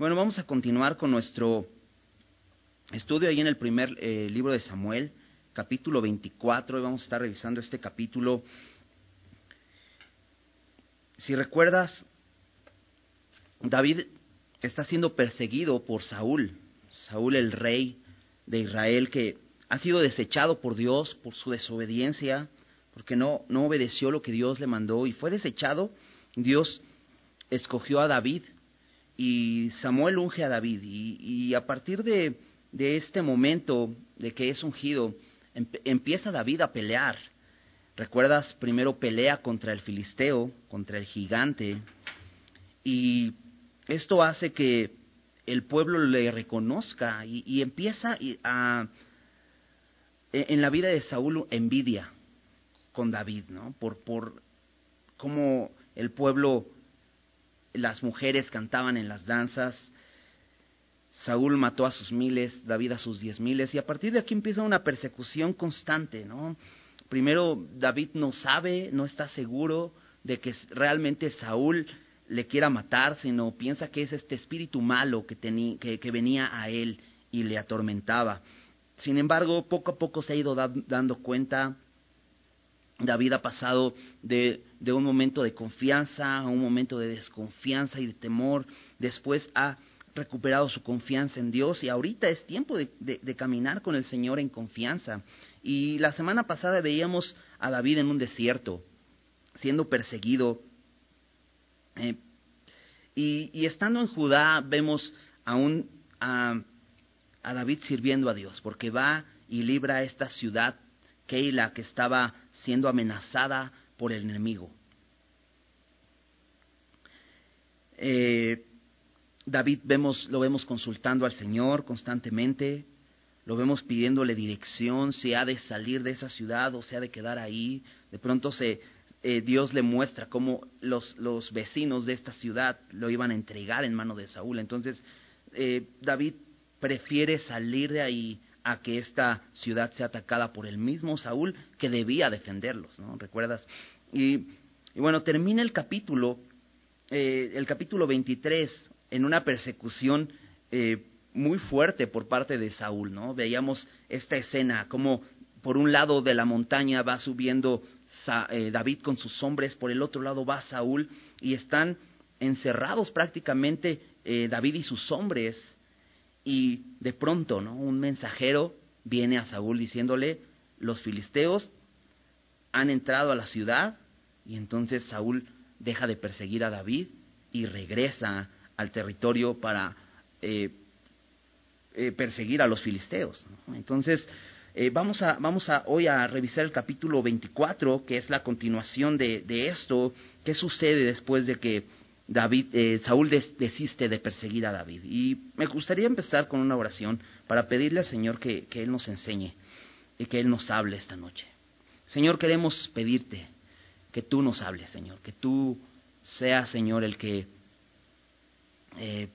Bueno, vamos a continuar con nuestro estudio ahí en el primer eh, libro de Samuel, capítulo 24, y vamos a estar revisando este capítulo. Si recuerdas, David está siendo perseguido por Saúl, Saúl el rey de Israel, que ha sido desechado por Dios por su desobediencia, porque no, no obedeció lo que Dios le mandó y fue desechado. Dios escogió a David y Samuel unge a David. Y, a partir de, este momento de que es ungido, empieza David a pelear. ¿Recuerdas? Primero pelea contra el filisteo, contra el gigante. Y esto hace que el pueblo le reconozca y, empieza a, en la vida de Saúl envidia con David, ¿no? Por, por cómo el pueblo las mujeres cantaban en las danzas, Saúl mató a sus miles, David a sus diez miles, y a partir de aquí empieza una persecución constante, ¿no? Primero David no sabe, no está seguro de que realmente Saúl le quiera matar, sino piensa que es este espíritu malo que, tenía, que, venía a él y le atormentaba. Sin embargo, poco a poco se ha ido dando cuenta David ha pasado de, un momento de confianza a un momento de desconfianza y de temor. Después ha recuperado su confianza en Dios y ahorita es tiempo de, caminar con el Señor en confianza. Y la semana pasada veíamos a David en un desierto, siendo perseguido. Eh, y, estando en Judá vemos aún a, a David sirviendo a Dios, porque va y libra a esta ciudad Keila que estaba siendo amenazada por el enemigo. Eh, David vemos, lo vemos consultando al Señor constantemente, lo vemos pidiéndole dirección, si ha de salir de esa ciudad o si ha de quedar ahí. De pronto se, eh, Dios le muestra cómo los, los, vecinos de esta ciudad lo iban a entregar en mano de Saúl. Entonces eh, David prefiere salir de ahí a que esta ciudad sea atacada por el mismo Saúl que debía defenderlos, ¿no? ¿Recuerdas? Y, bueno, termina el capítulo, eh, el capítulo 23, en una persecución eh, muy fuerte por parte de Saúl, ¿no? Veíamos esta escena, como por un lado de la montaña va subiendo eh, David con sus hombres, por el otro lado va Saúl y están encerrados prácticamente David y sus hombres y de pronto, ¿no? Un mensajero viene a Saúl diciéndole, los filisteos han entrado a la ciudad y entonces Saúl deja de perseguir a David y regresa al territorio para eh, eh, perseguir a los filisteos. Entonces, eh, vamos, a, vamos a hoy a revisar el capítulo 24, que es la continuación de, de esto, qué sucede después de que David, eh, Saúl desiste de perseguir a David. Y me gustaría empezar con una oración para pedirle al Señor que, Él nos enseñe y que Él nos hable esta noche. Señor, queremos pedirte que tú nos hables, Señor, que tú seas, Señor, el que eh,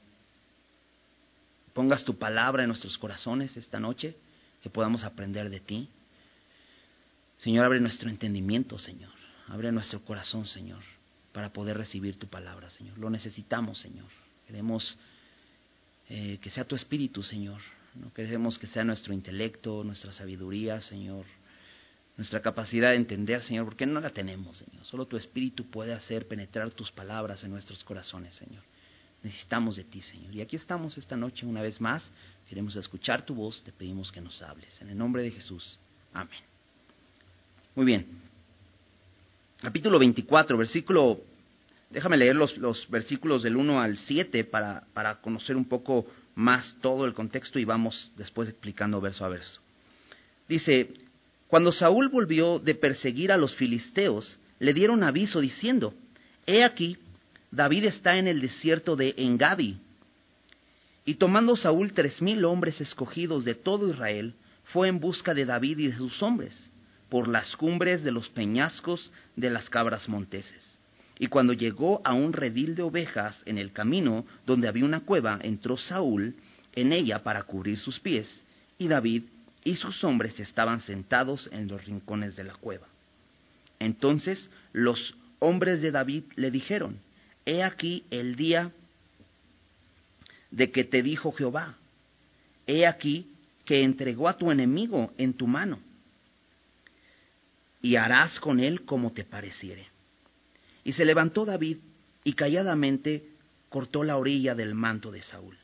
pongas tu palabra en nuestros corazones esta noche, que podamos aprender de ti. Señor, abre nuestro entendimiento, Señor. Abre nuestro corazón, Señor para poder recibir tu palabra, Señor. Lo necesitamos, Señor. Queremos eh, que sea tu espíritu, Señor. No queremos que sea nuestro intelecto, nuestra sabiduría, Señor. Nuestra capacidad de entender, Señor, porque no la tenemos, Señor. Solo tu espíritu puede hacer penetrar tus palabras en nuestros corazones, Señor. Necesitamos de ti, Señor. Y aquí estamos esta noche una vez más. Queremos escuchar tu voz, te pedimos que nos hables. En el nombre de Jesús. Amén. Muy bien capítulo 24, versículo, déjame leer los, los versículos del 1 al 7 para, para conocer un poco más todo el contexto y vamos después explicando verso a verso. Dice, cuando Saúl volvió de perseguir a los filisteos, le dieron aviso diciendo, He aquí, David está en el desierto de Engadi. Y tomando Saúl tres mil hombres escogidos de todo Israel, fue en busca de David y de sus hombres por las cumbres de los peñascos de las cabras monteses. Y cuando llegó a un redil de ovejas en el camino donde había una cueva, entró Saúl en ella para cubrir sus pies, y David y sus hombres estaban sentados en los rincones de la cueva. Entonces los hombres de David le dijeron, He aquí el día de que te dijo Jehová, he aquí que entregó a tu enemigo en tu mano, y harás con él como te pareciere. Y se levantó David y calladamente cortó la orilla del manto de Saúl.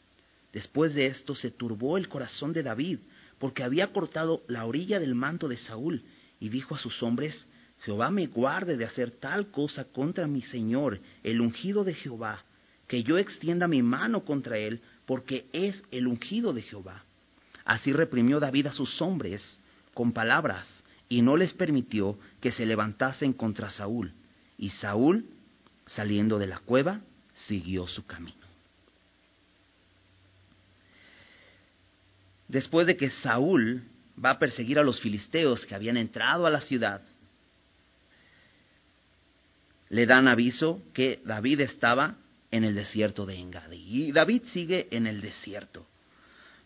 Después de esto se turbó el corazón de David, porque había cortado la orilla del manto de Saúl, y dijo a sus hombres, Jehová me guarde de hacer tal cosa contra mi Señor, el ungido de Jehová, que yo extienda mi mano contra él, porque es el ungido de Jehová. Así reprimió David a sus hombres con palabras, y no les permitió que se levantasen contra Saúl. Y Saúl, saliendo de la cueva, siguió su camino. Después de que Saúl va a perseguir a los filisteos que habían entrado a la ciudad, le dan aviso que David estaba en el desierto de Engadi. Y David sigue en el desierto.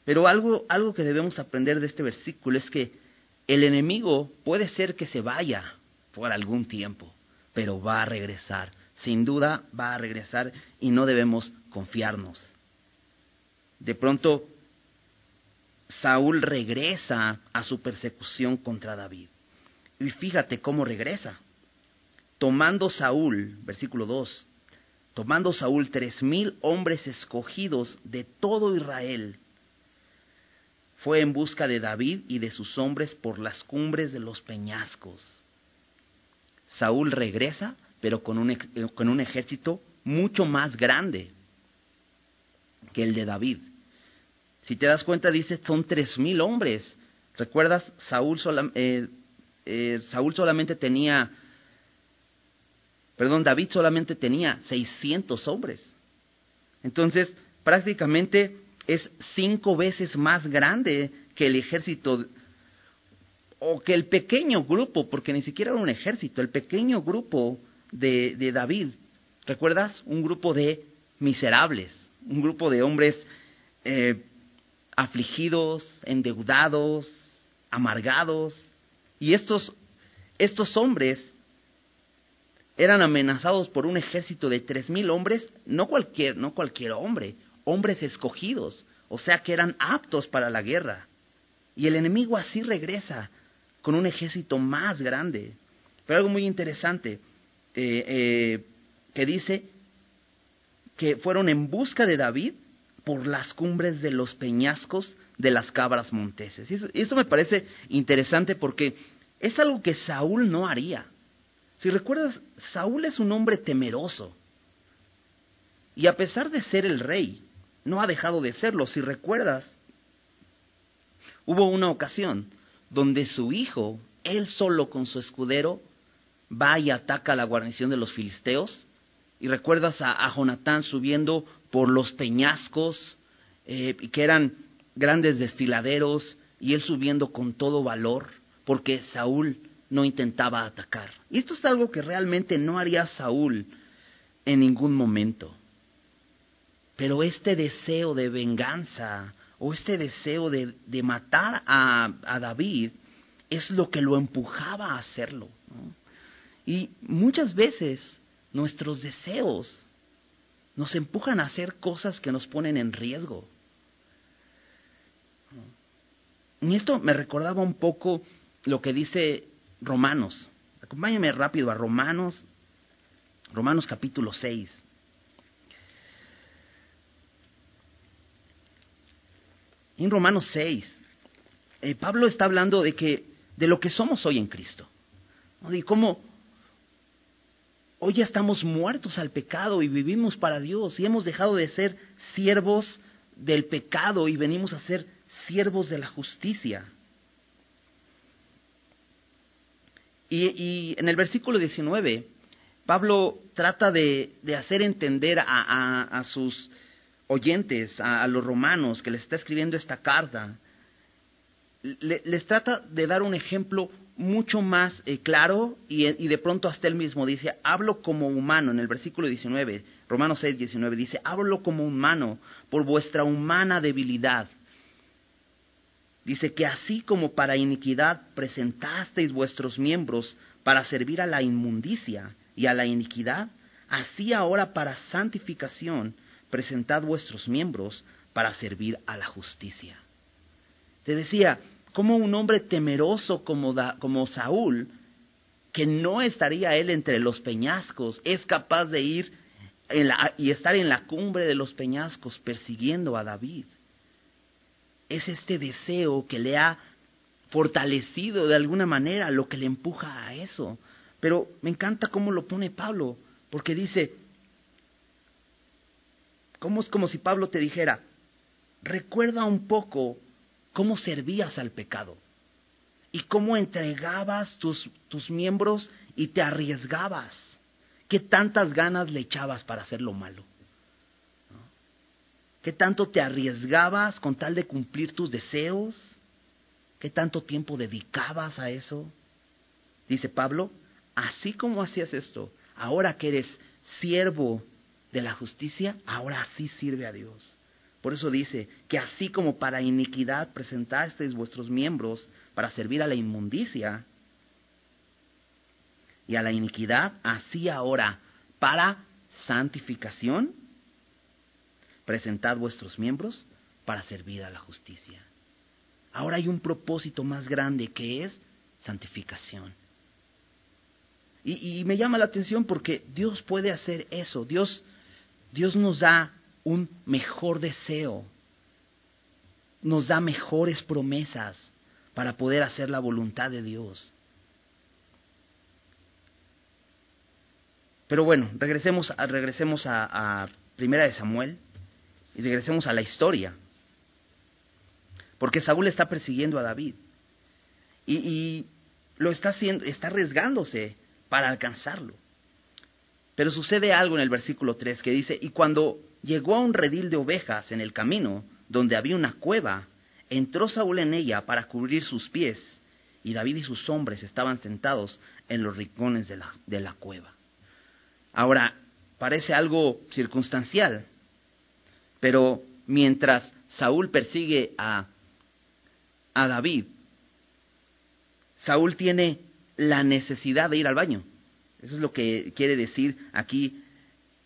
Pero algo, algo que debemos aprender de este versículo es que el enemigo puede ser que se vaya por algún tiempo, pero va a regresar. Sin duda va a regresar y no debemos confiarnos. De pronto, Saúl regresa a su persecución contra David. Y fíjate cómo regresa. Tomando Saúl, versículo 2, tomando Saúl tres mil hombres escogidos de todo Israel, fue en busca de David y de sus hombres por las cumbres de los peñascos. Saúl regresa, pero con un, con un ejército mucho más grande que el de David. Si te das cuenta, dice, son tres mil hombres. ¿Recuerdas? Saúl, eh, eh, Saúl solamente tenía, perdón, David solamente tenía 600 hombres. Entonces, prácticamente es cinco veces más grande que el ejército o que el pequeño grupo, porque ni siquiera era un ejército, el pequeño grupo de, de David. ¿Recuerdas? Un grupo de miserables, un grupo de hombres eh, afligidos, endeudados, amargados. Y estos, estos hombres eran amenazados por un ejército de tres mil hombres, no cualquier, no cualquier hombre, hombres escogidos, o sea que eran aptos para la guerra. Y el enemigo así regresa con un ejército más grande. Pero algo muy interesante, eh, eh, que dice que fueron en busca de David por las cumbres de los peñascos de las cabras monteses. Y eso, eso me parece interesante porque es algo que Saúl no haría. Si recuerdas, Saúl es un hombre temeroso. Y a pesar de ser el rey, no ha dejado de serlo. Si recuerdas, hubo una ocasión donde su hijo, él solo con su escudero, va y ataca a la guarnición de los filisteos. Y recuerdas a, Jonatán subiendo por los peñascos, eh, que eran grandes destiladeros, y él subiendo con todo valor, porque Saúl no intentaba atacar. Y esto es algo que realmente no haría Saúl en ningún momento. Pero este deseo de venganza o este deseo de, matar a, David es lo que lo empujaba a hacerlo. Y muchas veces nuestros deseos nos empujan a hacer cosas que nos ponen en riesgo. Y esto me recordaba un poco lo que dice Romanos. Acompáñame rápido a Romanos, Romanos capítulo 6. En Romanos 6, eh, Pablo está hablando de que de lo que somos hoy en Cristo. Y cómo hoy ya estamos muertos al pecado y vivimos para Dios y hemos dejado de ser siervos del pecado y venimos a ser siervos de la justicia. Y, en el versículo 19, Pablo trata de, hacer entender a sus oyentes, a, los romanos que les está escribiendo esta carta, les trata de dar un ejemplo mucho más eh, claro y, y, de pronto hasta él mismo dice, hablo como humano, en el versículo 19, Romanos 6, 19, dice, hablo como humano por vuestra humana debilidad. Dice que así como para iniquidad presentasteis vuestros miembros para servir a la inmundicia y a la iniquidad, así ahora para santificación presentad vuestros miembros para servir a la justicia. Te decía, como un hombre temeroso como, como Saúl, que no estaría él entre los peñascos, es capaz de ir y estar en la cumbre de los peñascos persiguiendo a David. Es este deseo que le ha fortalecido de alguna manera lo que le empuja a eso. Pero me encanta cómo lo pone Pablo, porque dice, ¿cómo es como si Pablo te dijera, recuerda un poco cómo servías al pecado y cómo entregabas tus, tus miembros y te arriesgabas? ¿Qué tantas ganas le echabas para hacer lo malo? ¿Qué tanto te arriesgabas con tal de cumplir tus deseos? ¿Qué tanto tiempo dedicabas a eso? Dice Pablo, así como hacías esto, ahora que eres siervo de la justicia, ahora sí sirve a Dios. Por eso dice que así como para iniquidad presentasteis vuestros miembros para servir a la inmundicia, y a la iniquidad, así ahora, para santificación, presentad vuestros miembros para servir a la justicia. Ahora hay un propósito más grande que es santificación. Y, y, me llama la atención porque Dios puede hacer eso. Dios, Dios nos da un mejor deseo, nos da mejores promesas para poder hacer la voluntad de Dios. Pero bueno, regresemos a, regresemos a, Primera de Samuel y regresemos a la historia. Porque Saúl está persiguiendo a David. Y, y, lo está haciendo, está arriesgándose para alcanzarlo. Pero sucede algo en el versículo 3 que dice, y cuando llegó a un redil de ovejas en el camino, donde había una cueva, entró Saúl en ella para cubrir sus pies, y David y sus hombres estaban sentados en los rincones de la, de la cueva. Ahora, parece algo circunstancial, pero mientras Saúl persigue a, a David, Saúl tiene la necesidad de ir al baño. Eso es lo que quiere decir aquí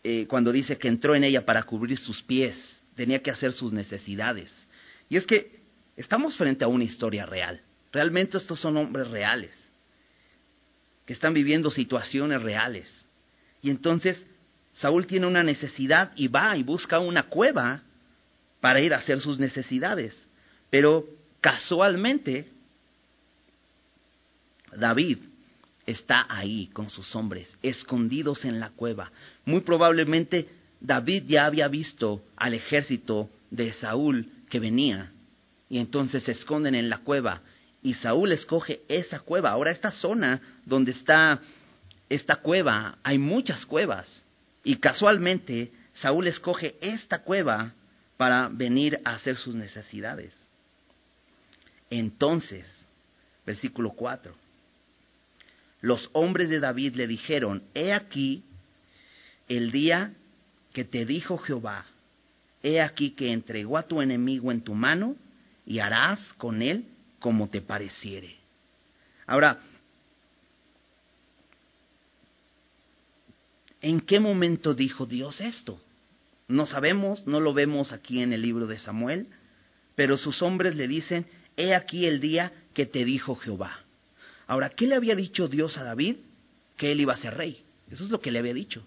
eh, cuando dice que entró en ella para cubrir sus pies, tenía que hacer sus necesidades. Y es que estamos frente a una historia real. Realmente estos son hombres reales, que están viviendo situaciones reales. Y entonces Saúl tiene una necesidad y va y busca una cueva para ir a hacer sus necesidades. Pero casualmente David está ahí con sus hombres, escondidos en la cueva. Muy probablemente David ya había visto al ejército de Saúl que venía y entonces se esconden en la cueva y Saúl escoge esa cueva. Ahora esta zona donde está esta cueva, hay muchas cuevas, y casualmente Saúl escoge esta cueva para venir a hacer sus necesidades. Entonces, versículo 4, los hombres de David le dijeron, he aquí el día que te dijo Jehová, he aquí que entregó a tu enemigo en tu mano y harás con él como te pareciere. Ahora, ¿En qué momento dijo Dios esto? No sabemos, no lo vemos aquí en el libro de Samuel, pero sus hombres le dicen, he aquí el día que te dijo Jehová. Ahora, ¿qué le había dicho Dios a David? Que él iba a ser rey. Eso es lo que le había dicho.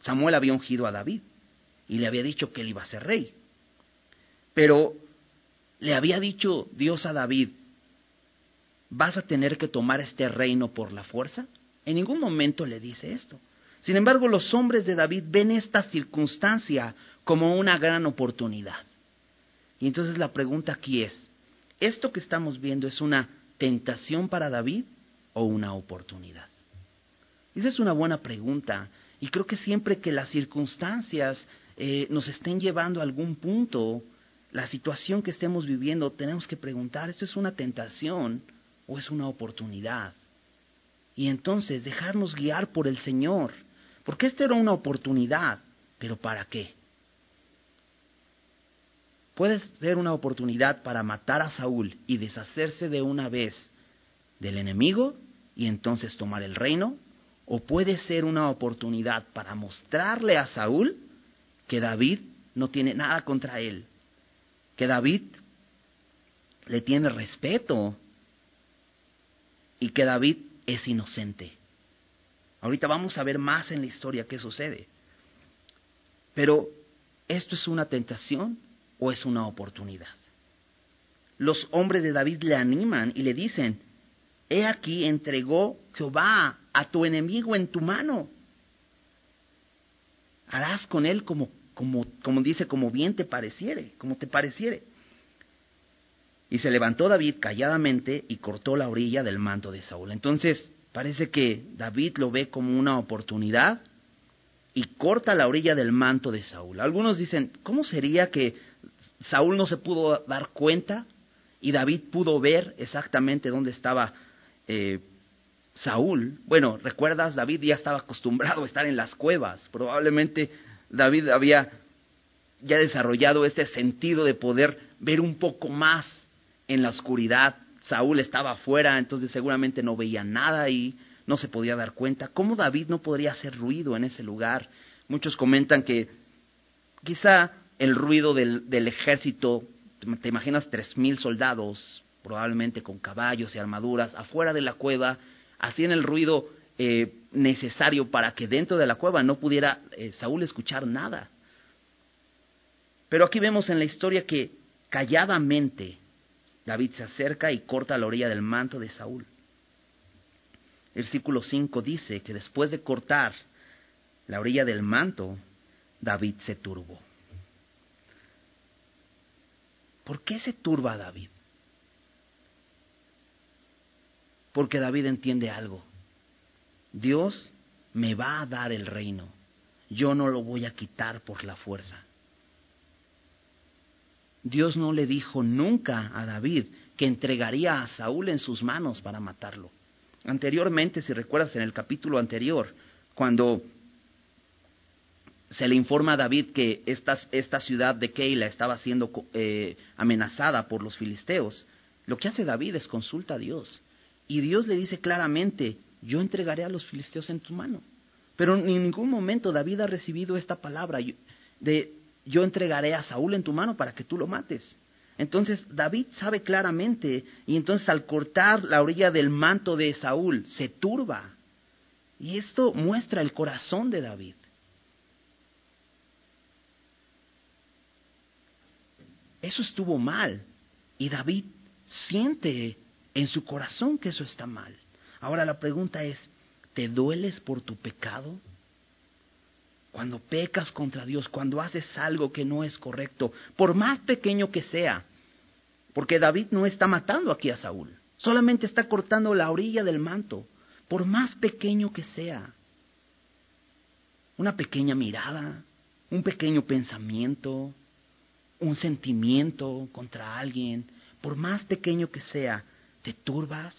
Samuel había ungido a David y le había dicho que él iba a ser rey. Pero le había dicho Dios a David, ¿vas a tener que tomar este reino por la fuerza? En ningún momento le dice esto. Sin embargo, los hombres de David ven esta circunstancia como una gran oportunidad. Y entonces la pregunta aquí es, ¿esto que estamos viendo es una tentación para David o una oportunidad? Esa es una buena pregunta. Y creo que siempre que las circunstancias eh, nos estén llevando a algún punto, la situación que estemos viviendo, tenemos que preguntar, ¿esto es una tentación o es una oportunidad? Y entonces dejarnos guiar por el Señor porque esta era una oportunidad, pero ¿para qué? Puede ser una oportunidad para matar a Saúl y deshacerse de una vez del enemigo y entonces tomar el reino, o puede ser una oportunidad para mostrarle a Saúl que David no tiene nada contra él, que David le tiene respeto y que David es inocente. Ahorita vamos a ver más en la historia qué sucede. Pero, ¿esto es una tentación o es una oportunidad? Los hombres de David le animan y le dicen, he aquí entregó Jehová a tu enemigo en tu mano. Harás con él como, como, como dice, como bien te pareciere, como te pareciere. Y se levantó David calladamente y cortó la orilla del manto de Saúl. Entonces, parece que David lo ve como una oportunidad y corta la orilla del manto de Saúl. Algunos dicen, ¿cómo sería que Saúl no se pudo dar cuenta y David pudo ver exactamente dónde estaba eh, Saúl? Bueno, recuerdas, David ya estaba acostumbrado a estar en las cuevas. Probablemente David había ya desarrollado ese sentido de poder ver un poco más en la oscuridad. Saúl estaba afuera, entonces seguramente no veía nada y no se podía dar cuenta. ¿Cómo David no podría hacer ruido en ese lugar? Muchos comentan que quizá el ruido del, ejército, te imaginas tres mil soldados, probablemente con caballos y armaduras, afuera de la cueva, hacían el ruido eh, necesario para que dentro de la cueva no pudiera eh, Saúl escuchar nada. Pero aquí vemos en la historia que calladamente David se acerca y corta la orilla del manto de Saúl. Versículo 5 dice que después de cortar la orilla del manto, David se turbó. ¿Por qué se turba David? Porque David entiende algo. Dios me va a dar el reino. Yo no lo voy a quitar por la fuerza. Dios no le dijo nunca a David que entregaría a Saúl en sus manos para matarlo. Anteriormente, si recuerdas en el capítulo anterior, cuando se le informa a David que esta, ciudad de Keila estaba siendo eh, amenazada por los filisteos, lo que hace David es consulta a Dios. Y Dios le dice claramente, yo entregaré a los filisteos en tu mano. Pero en ningún momento David ha recibido esta palabra de yo entregaré a Saúl en tu mano para que tú lo mates. Entonces David sabe claramente y entonces al cortar la orilla del manto de Saúl se turba. Y esto muestra el corazón de David. Eso estuvo mal y David siente en su corazón que eso está mal. Ahora la pregunta es, ¿te dueles por tu pecado? Cuando pecas contra Dios, cuando haces algo que no es correcto, por más pequeño que sea, porque David no está matando aquí a Saúl, solamente está cortando la orilla del manto, por más pequeño que sea. Una pequeña mirada, un pequeño pensamiento, un sentimiento contra alguien, por más pequeño que sea, ¿te turbas?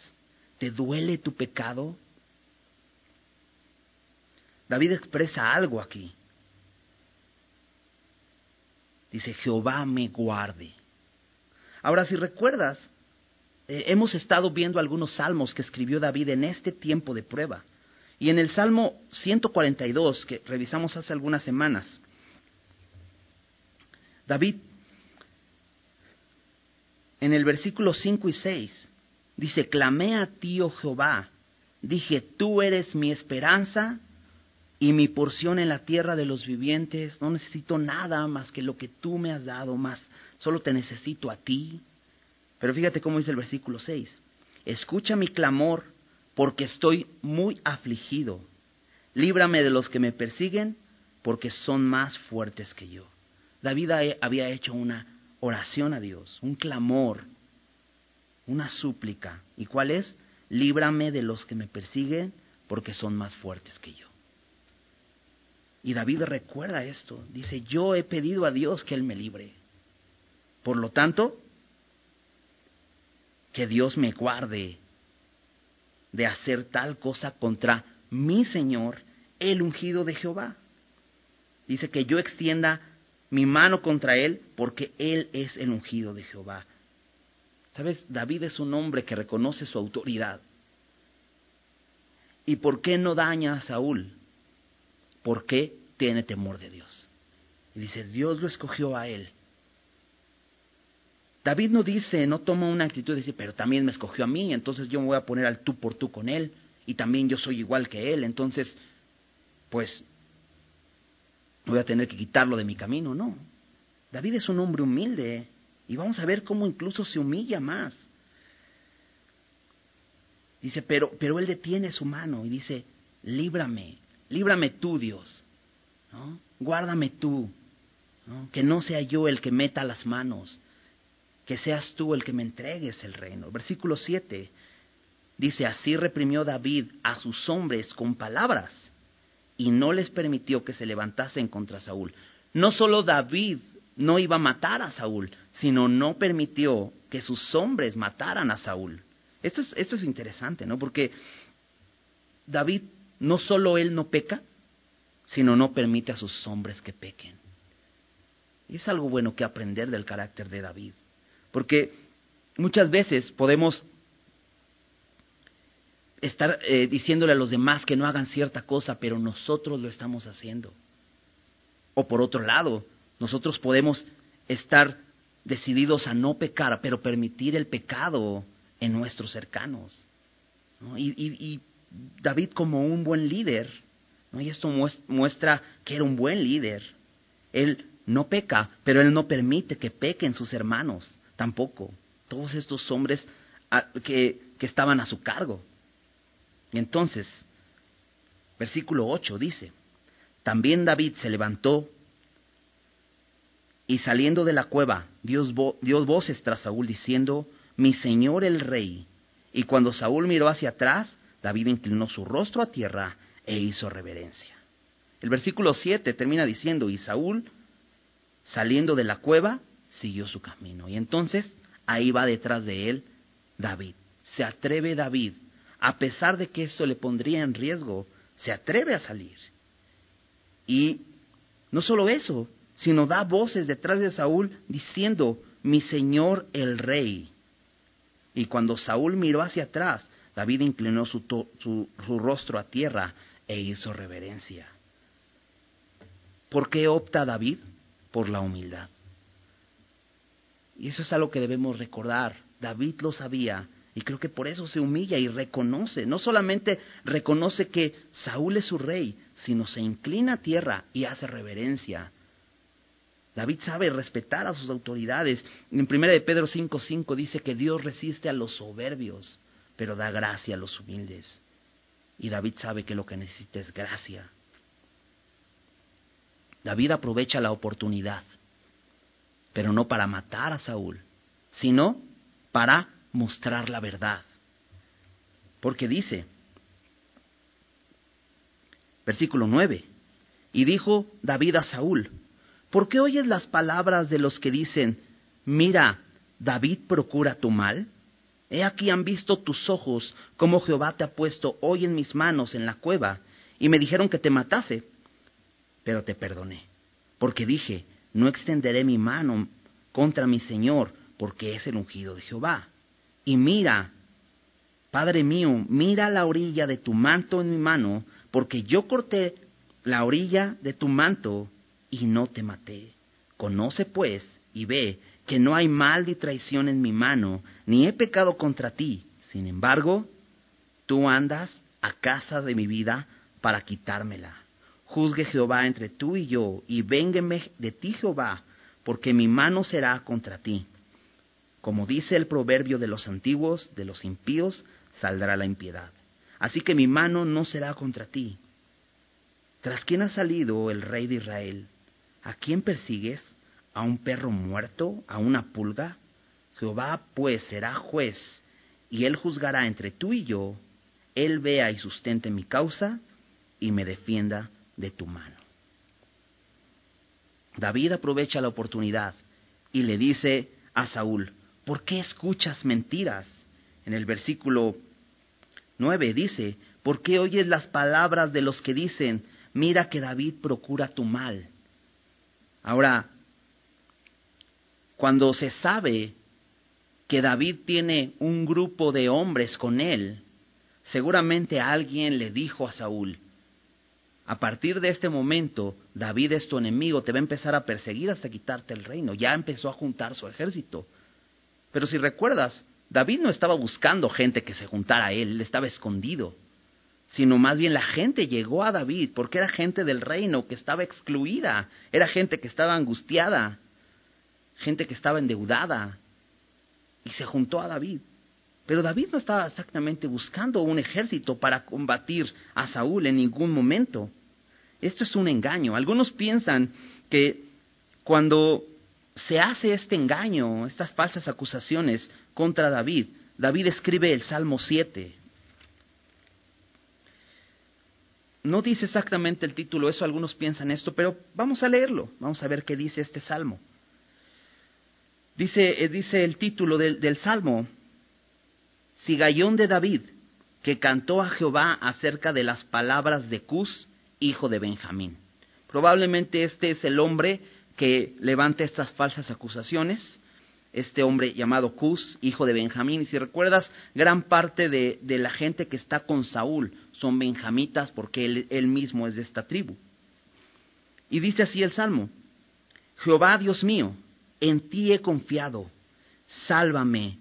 ¿Te duele tu pecado? David expresa algo aquí. Dice, Jehová me guarde. Ahora, si recuerdas, eh, hemos estado viendo algunos salmos que escribió David en este tiempo de prueba. Y en el Salmo 142, que revisamos hace algunas semanas, David, en el versículo 5 y 6, dice, clamé a ti, oh Jehová, dije, tú eres mi esperanza y mi porción en la tierra de los vivientes. No necesito nada más que lo que tú me has dado, más solo te necesito a ti. Pero fíjate cómo dice el versículo 6. Escucha mi clamor porque estoy muy afligido. Líbrame de los que me persiguen porque son más fuertes que yo. David había hecho una oración a Dios, un clamor, una súplica. ¿Y cuál es? Líbrame de los que me persiguen porque son más fuertes que yo. Y David recuerda esto. Dice, yo he pedido a Dios que Él me libre. Por lo tanto, que Dios me guarde de hacer tal cosa contra mi Señor, el ungido de Jehová. Dice que yo extienda mi mano contra Él porque Él es el ungido de Jehová. ¿Sabes? David es un hombre que reconoce su autoridad. ¿Y por qué no daña a Saúl? ¿Por qué tiene temor de Dios? Y dice, Dios lo escogió a él. David no dice, no toma una actitud de decir, pero también me escogió a mí, entonces yo me voy a poner al tú por tú con él, y también yo soy igual que él, entonces, pues, voy a tener que quitarlo de mi camino. No, David es un hombre humilde, y vamos a ver cómo incluso se humilla más. Dice, pero, pero él detiene su mano y dice, líbrame, líbrame tú, Dios, ¿no? guárdame tú, que no sea yo el que meta las manos, que seas tú el que me entregues el reino. Versículo 7 dice, así reprimió David a sus hombres con palabras y no les permitió que se levantasen contra Saúl. No solo David no iba a matar a Saúl, sino no permitió que sus hombres mataran a Saúl. Esto es, esto es interesante, ¿no? Porque David no solo él no peca, sino no permite a sus hombres que pequen. Y es algo bueno que aprender del carácter de David. Porque muchas veces podemos estar eh, diciéndole a los demás que no hagan cierta cosa, pero nosotros lo estamos haciendo. O por otro lado, nosotros podemos estar decididos a no pecar, pero permitir el pecado en nuestros cercanos. Y, David como un buen líder, y esto muestra que era un buen líder, él no peca, pero él no permite que pequen sus hermanos, tampoco. Todos estos hombres que estaban a su cargo. Y entonces, versículo 8 dice, también David se levantó y saliendo de la cueva dio, dio voces tras Saúl diciendo, mi señor el rey. Y cuando Saúl miró hacia atrás, David inclinó su rostro a tierra e hizo reverencia. El versículo 7 termina diciendo, y Saúl, saliendo de la cueva, siguió su camino. Y entonces ahí va detrás de él David. Se atreve David, a pesar de que esto le pondría en riesgo, se atreve a salir. Y no solo eso, sino da voces detrás de Saúl diciendo, mi señor el rey. Y cuando Saúl miró hacia atrás, David inclinó su, su, rostro a tierra e hizo reverencia. ¿Por qué opta David? Por la humildad. Y eso es algo que debemos recordar. David lo sabía y creo que por eso se humilla y reconoce. No solamente reconoce que Saúl es su rey, sino se inclina a tierra y hace reverencia David sabe respetar a sus autoridades. En 1 de Pedro 5:5 dice que Dios resiste a los soberbios, pero da gracia a los humildes. Y David sabe que lo que necesita es gracia. David aprovecha la oportunidad, pero no para matar a Saúl, sino para mostrar la verdad. Porque dice, versículo 9, y dijo David a Saúl, ¿Por qué oyes las palabras de los que dicen, mira, David procura tu mal? He aquí han visto tus ojos cómo Jehová te ha puesto hoy en mis manos en la cueva, y me dijeron que te matase. Pero te perdoné, porque dije, no extenderé mi mano contra mi Señor, porque es el ungido de Jehová. Y mira, Padre mío, mira la orilla de tu manto en mi mano, porque yo corté la orilla de tu manto y no te maté. Conoce pues y ve que no hay mal ni traición en mi mano, ni he pecado contra ti. Sin embargo, tú andas a casa de mi vida para quitármela. Juzgue Jehová entre tú y yo, y véngueme de ti Jehová, porque mi mano será contra ti. Como dice el proverbio de los antiguos, de los impíos saldrá la impiedad. Así que mi mano no será contra ti. ¿Tras quién ha salido el rey de Israel? ¿A quién persigues? ¿A un perro muerto? ¿A una pulga? Jehová pues será juez, y él juzgará entre tú y yo, él vea y sustente mi causa, y me defienda de tu mano. David aprovecha la oportunidad y le dice a Saúl, ¿por qué escuchas mentiras? En el versículo 9 dice, ¿por qué oyes las palabras de los que dicen, mira que David procura tu mal? Ahora, cuando se sabe que David tiene un grupo de hombres con él, seguramente alguien le dijo a Saúl, a partir de este momento, David es tu enemigo, te va a empezar a perseguir hasta quitarte el reino. Ya empezó a juntar su ejército. Pero si recuerdas, David no estaba buscando gente que se juntara a él, él estaba escondido, sino más bien la gente llegó a David porque era gente del reino que estaba excluida, era gente que estaba angustiada, gente que estaba endeudada, y se juntó a David. Pero David no estaba exactamente buscando un ejército para combatir a Saúl en ningún momento. Esto es un engaño. Algunos piensan que cuando se hace este engaño, estas falsas acusaciones contra David, David escribe el Salmo 7. No dice exactamente el título, eso algunos piensan esto, pero vamos a leerlo, vamos a ver qué dice este Salmo. Dice, eh, dice el título del, del Salmo, Sigayón de David, que cantó a Jehová acerca de las palabras de Cus, hijo de Benjamín. Probablemente este es el hombre que levanta estas falsas acusaciones, este hombre llamado Cus, hijo de Benjamín. Y si recuerdas, gran parte de, de la gente que está con Saúl son benjamitas porque él, él mismo es de esta tribu. Y dice así el Salmo, Jehová Dios mío, en ti he confiado, sálvame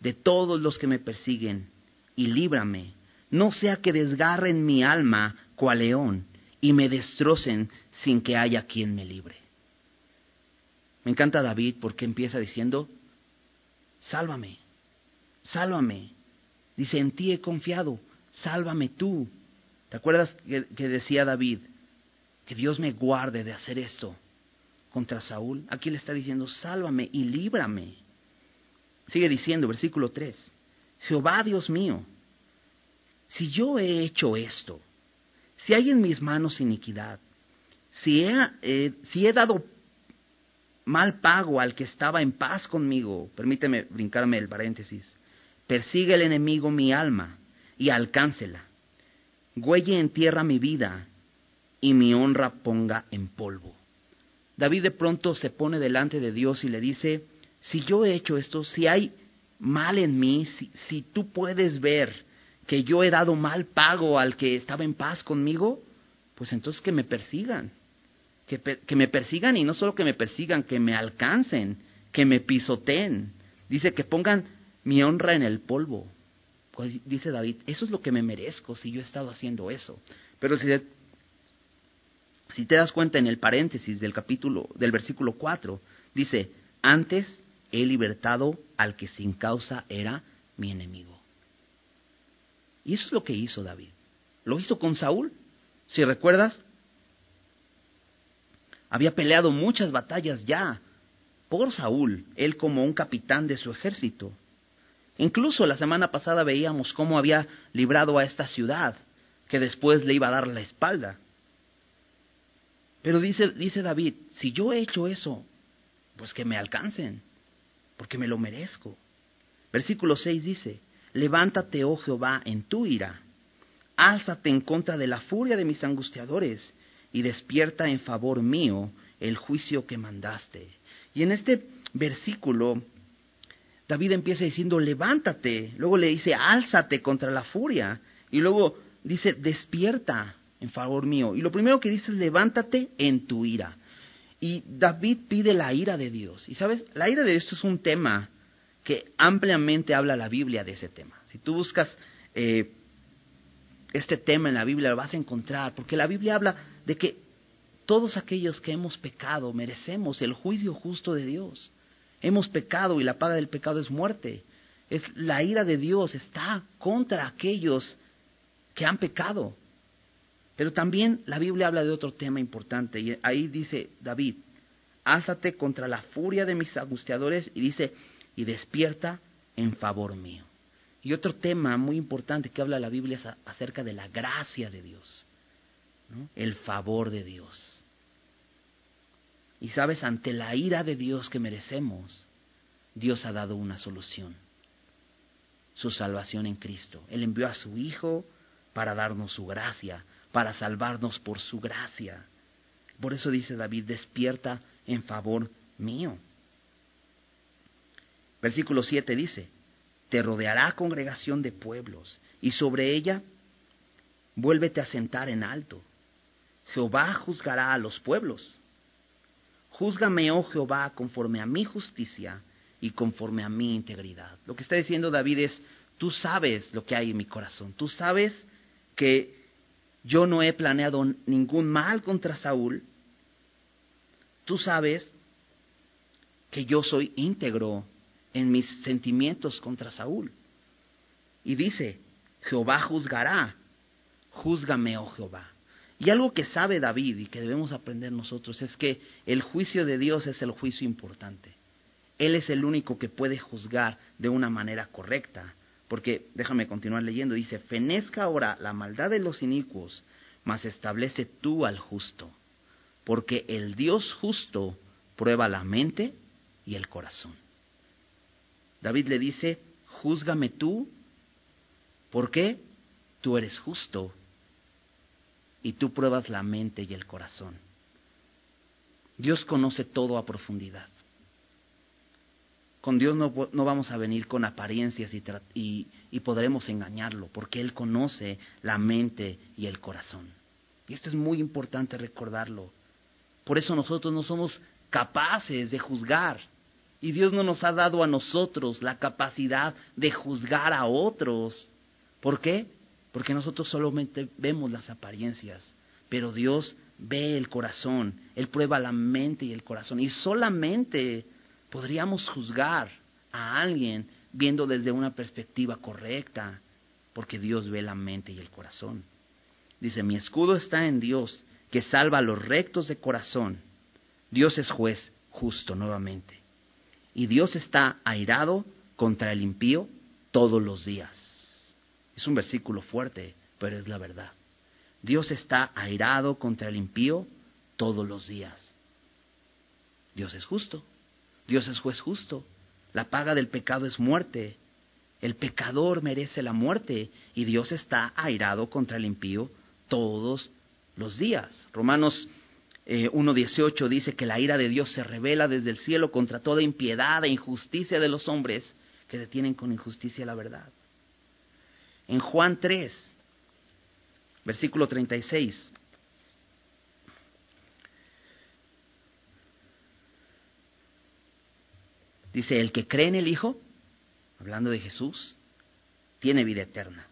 de todos los que me persiguen y líbrame, no sea que desgarren mi alma cual león y me destrocen sin que haya quien me libre. Me encanta David porque empieza diciendo, sálvame, sálvame. Dice, en ti he confiado, sálvame tú. ¿Te acuerdas que, decía David? Que Dios me guarde de hacer esto contra Saúl. Aquí le está diciendo, sálvame y líbrame. Sigue diciendo, versículo 3, Jehová Dios mío, si yo he hecho esto, si hay en mis manos iniquidad, si he, eh, si he dado mal pago al que estaba en paz conmigo, permíteme brincarme el paréntesis, persigue el enemigo mi alma y alcáncela, güelle en tierra mi vida y mi honra ponga en polvo. David de pronto se pone delante de Dios y le dice, si yo he hecho esto, si hay mal en mí, si, tú puedes ver que yo he dado mal pago al que estaba en paz conmigo, pues entonces que me persigan, que, me persigan y no solo que me persigan, que me alcancen, que me pisoteen. Dice que pongan mi honra en el polvo. Pues dice David, eso es lo que me merezco si yo he estado haciendo eso. Pero si, si te das cuenta en el paréntesis del capítulo, del versículo 4, dice, antes he libertado al que sin causa era mi enemigo. Y eso es lo que hizo David. Lo hizo con Saúl. Si recuerdas, había peleado muchas batallas ya por Saúl, él como un capitán de su ejército. Incluso la semana pasada veíamos cómo había librado a esta ciudad, que después le iba a dar la espalda. Pero dice, dice David, si yo he hecho eso, pues que me alcancen porque me lo merezco. Versículo 6 dice, levántate, oh Jehová, en tu ira, álzate en contra de la furia de mis angustiadores, y despierta en favor mío el juicio que mandaste. Y en este versículo, David empieza diciendo, levántate, luego le dice, álzate contra la furia, y luego dice, despierta en favor mío. Y lo primero que dice es, levántate en tu ira. Y David pide la ira de Dios. Y sabes, la ira de Dios es un tema que ampliamente habla la Biblia de ese tema. Si tú buscas eh, este tema en la Biblia lo vas a encontrar, porque la Biblia habla de que todos aquellos que hemos pecado merecemos el juicio justo de Dios. Hemos pecado y la paga del pecado es muerte. Es la ira de Dios está contra aquellos que han pecado. Pero también la Biblia habla de otro tema importante y ahí dice David, álzate contra la furia de mis angustiadores y dice, y despierta en favor mío. Y otro tema muy importante que habla la Biblia es acerca de la gracia de Dios, el favor de Dios. Y sabes, ante la ira de Dios que merecemos, Dios ha dado una solución, su salvación en Cristo. Él envió a su Hijo para darnos su gracia, para salvarnos por su gracia. Por eso dice David, despierta en favor mío. Versículo 7 dice, te rodeará congregación de pueblos y sobre ella vuélvete a sentar en alto. Jehová juzgará a los pueblos. Júzgame, oh Jehová, conforme a mi justicia y conforme a mi integridad. Lo que está diciendo David es, tú sabes lo que hay en mi corazón, tú sabes que yo no he planeado ningún mal contra Saúl, tú sabes que yo soy íntegro en mis sentimientos contra Saúl. Y dice, Jehová juzgará, júzgame, oh Jehová. Y algo que sabe David y que debemos aprender nosotros es que el juicio de Dios es el juicio importante. Él es el único que puede juzgar de una manera correcta. Porque, déjame continuar leyendo, dice, fenezca ahora la maldad de los inicuos, mas establece tú al justo. Porque el Dios justo prueba la mente y el corazón. David le dice, júzgame tú, ¿por qué? Tú eres justo y tú pruebas la mente y el corazón. Dios conoce todo a profundidad. Con Dios no, no vamos a venir con apariencias y, y, y podremos engañarlo, porque Él conoce la mente y el corazón. Y esto es muy importante recordarlo. Por eso nosotros no somos capaces de juzgar. Y Dios no nos ha dado a nosotros la capacidad de juzgar a otros. ¿Por qué? Porque nosotros solamente vemos las apariencias, pero Dios ve el corazón, Él prueba la mente y el corazón. Y solamente podríamos juzgar a alguien viendo desde una perspectiva correcta, porque Dios ve la mente y el corazón. Dice, mi escudo está en Dios, que salva a los rectos de corazón. Dios es juez justo nuevamente. Y Dios está airado contra el impío todos los días. Es un versículo fuerte, pero es la verdad. Dios está airado contra el impío todos los días. Dios es justo. Dios es juez justo. La paga del pecado es muerte. El pecador merece la muerte y Dios está airado contra el impío todos los días. Romanos 1.18 eh, dice que la ira de Dios se revela desde el cielo contra toda impiedad e injusticia de los hombres que detienen con injusticia la verdad. En Juan 3, versículo 36, Dice, el que cree en el Hijo, hablando de Jesús, tiene vida eterna.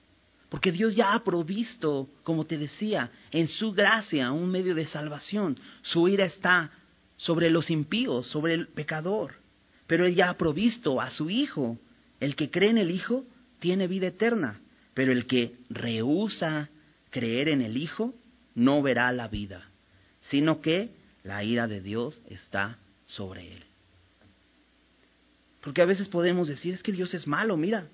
Porque Dios ya ha provisto, como te decía, en su gracia un medio de salvación. Su ira está sobre los impíos, sobre el pecador. Pero Él ya ha provisto a su Hijo. El que cree en el Hijo tiene vida eterna. Pero el que rehúsa creer en el Hijo no verá la vida, sino que la ira de Dios está sobre él. Porque a veces podemos decir, es que Dios es malo, mira,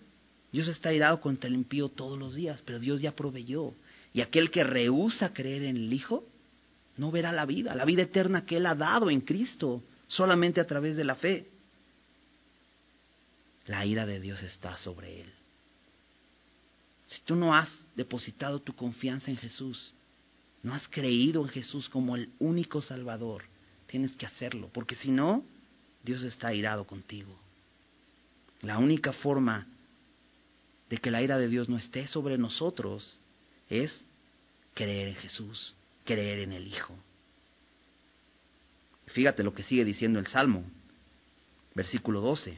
Dios está irado contra el impío todos los días, pero Dios ya proveyó. Y aquel que rehúsa creer en el Hijo, no verá la vida, la vida eterna que Él ha dado en Cristo, solamente a través de la fe. La ira de Dios está sobre Él. Si tú no has depositado tu confianza en Jesús, no has creído en Jesús como el único Salvador, tienes que hacerlo, porque si no, Dios está irado contigo. La única forma de que la ira de Dios no esté sobre nosotros es creer en Jesús, creer en el Hijo. Fíjate lo que sigue diciendo el Salmo, versículo 12.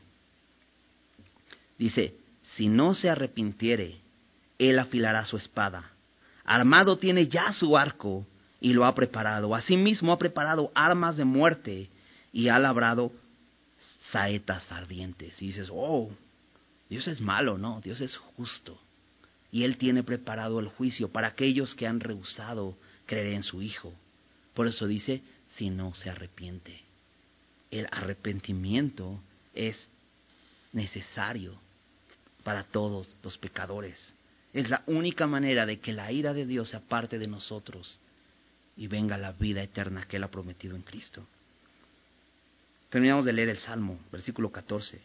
Dice, si no se arrepintiere, él afilará su espada. Armado tiene ya su arco y lo ha preparado. Asimismo ha preparado armas de muerte y ha labrado saetas ardientes. Y dices, oh, Dios es malo, no, Dios es justo. Y Él tiene preparado el juicio para aquellos que han rehusado creer en su Hijo. Por eso dice, si no se arrepiente. El arrepentimiento es necesario para todos los pecadores. Es la única manera de que la ira de Dios se aparte de nosotros y venga la vida eterna que Él ha prometido en Cristo. Terminamos de leer el Salmo, versículo 14.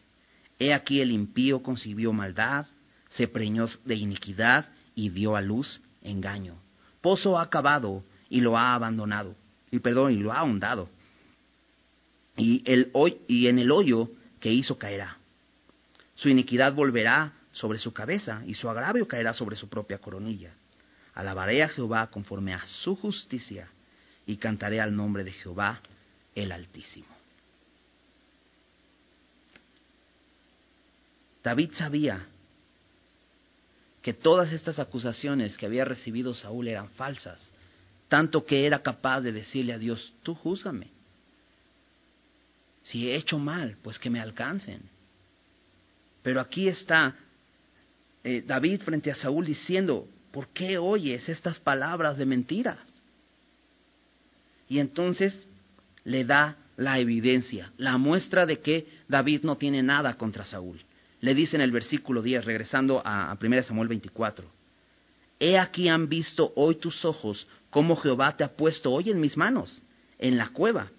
He aquí el impío concibió maldad, se preñó de iniquidad y dio a luz engaño. Pozo ha acabado y lo ha abandonado, y perdón, y lo ha ahondado. Y, el, y en el hoyo que hizo caerá. Su iniquidad volverá sobre su cabeza y su agravio caerá sobre su propia coronilla. Alabaré a Jehová conforme a su justicia y cantaré al nombre de Jehová el Altísimo. David sabía que todas estas acusaciones que había recibido Saúl eran falsas, tanto que era capaz de decirle a Dios, tú júzgame. Si he hecho mal, pues que me alcancen. Pero aquí está eh, David frente a Saúl diciendo, ¿por qué oyes estas palabras de mentiras? Y entonces le da la evidencia, la muestra de que David no tiene nada contra Saúl. Le dice en el versículo 10, regresando a, a 1 Samuel 24, He aquí han visto hoy tus ojos cómo Jehová te ha puesto hoy en mis manos, en la cueva.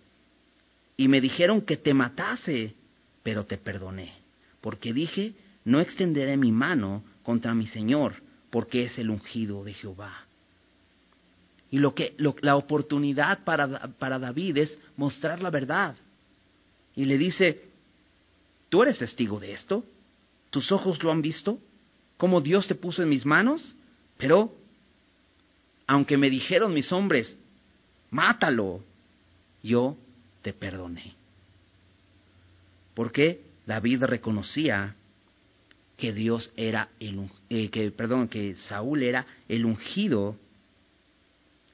Y me dijeron que te matase, pero te perdoné, porque dije, no extenderé mi mano contra mi Señor, porque es el ungido de Jehová. Y lo que la oportunidad para, para David es mostrar la verdad. Y le dice, ¿tú eres testigo de esto? ¿Tus ojos lo han visto? ¿Cómo Dios te puso en mis manos? Pero, aunque me dijeron mis hombres, mátalo, yo te perdoné. Porque David reconocía que Dios era el eh, que perdón, que Saúl era el ungido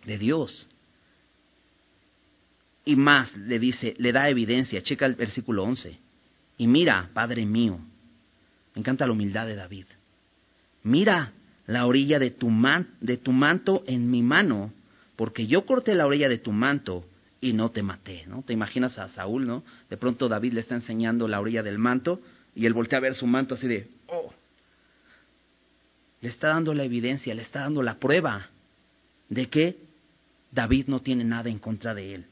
de Dios. Y más le dice, le da evidencia, checa el versículo 11. Y mira, Padre mío, me encanta la humildad de David. Mira la orilla de tu, man, de tu manto en mi mano, porque yo corté la orilla de tu manto y no te maté, ¿no? Te imaginas a Saúl, ¿no? De pronto David le está enseñando la orilla del manto y él voltea a ver su manto así de, oh. Le está dando la evidencia, le está dando la prueba de que David no tiene nada en contra de él.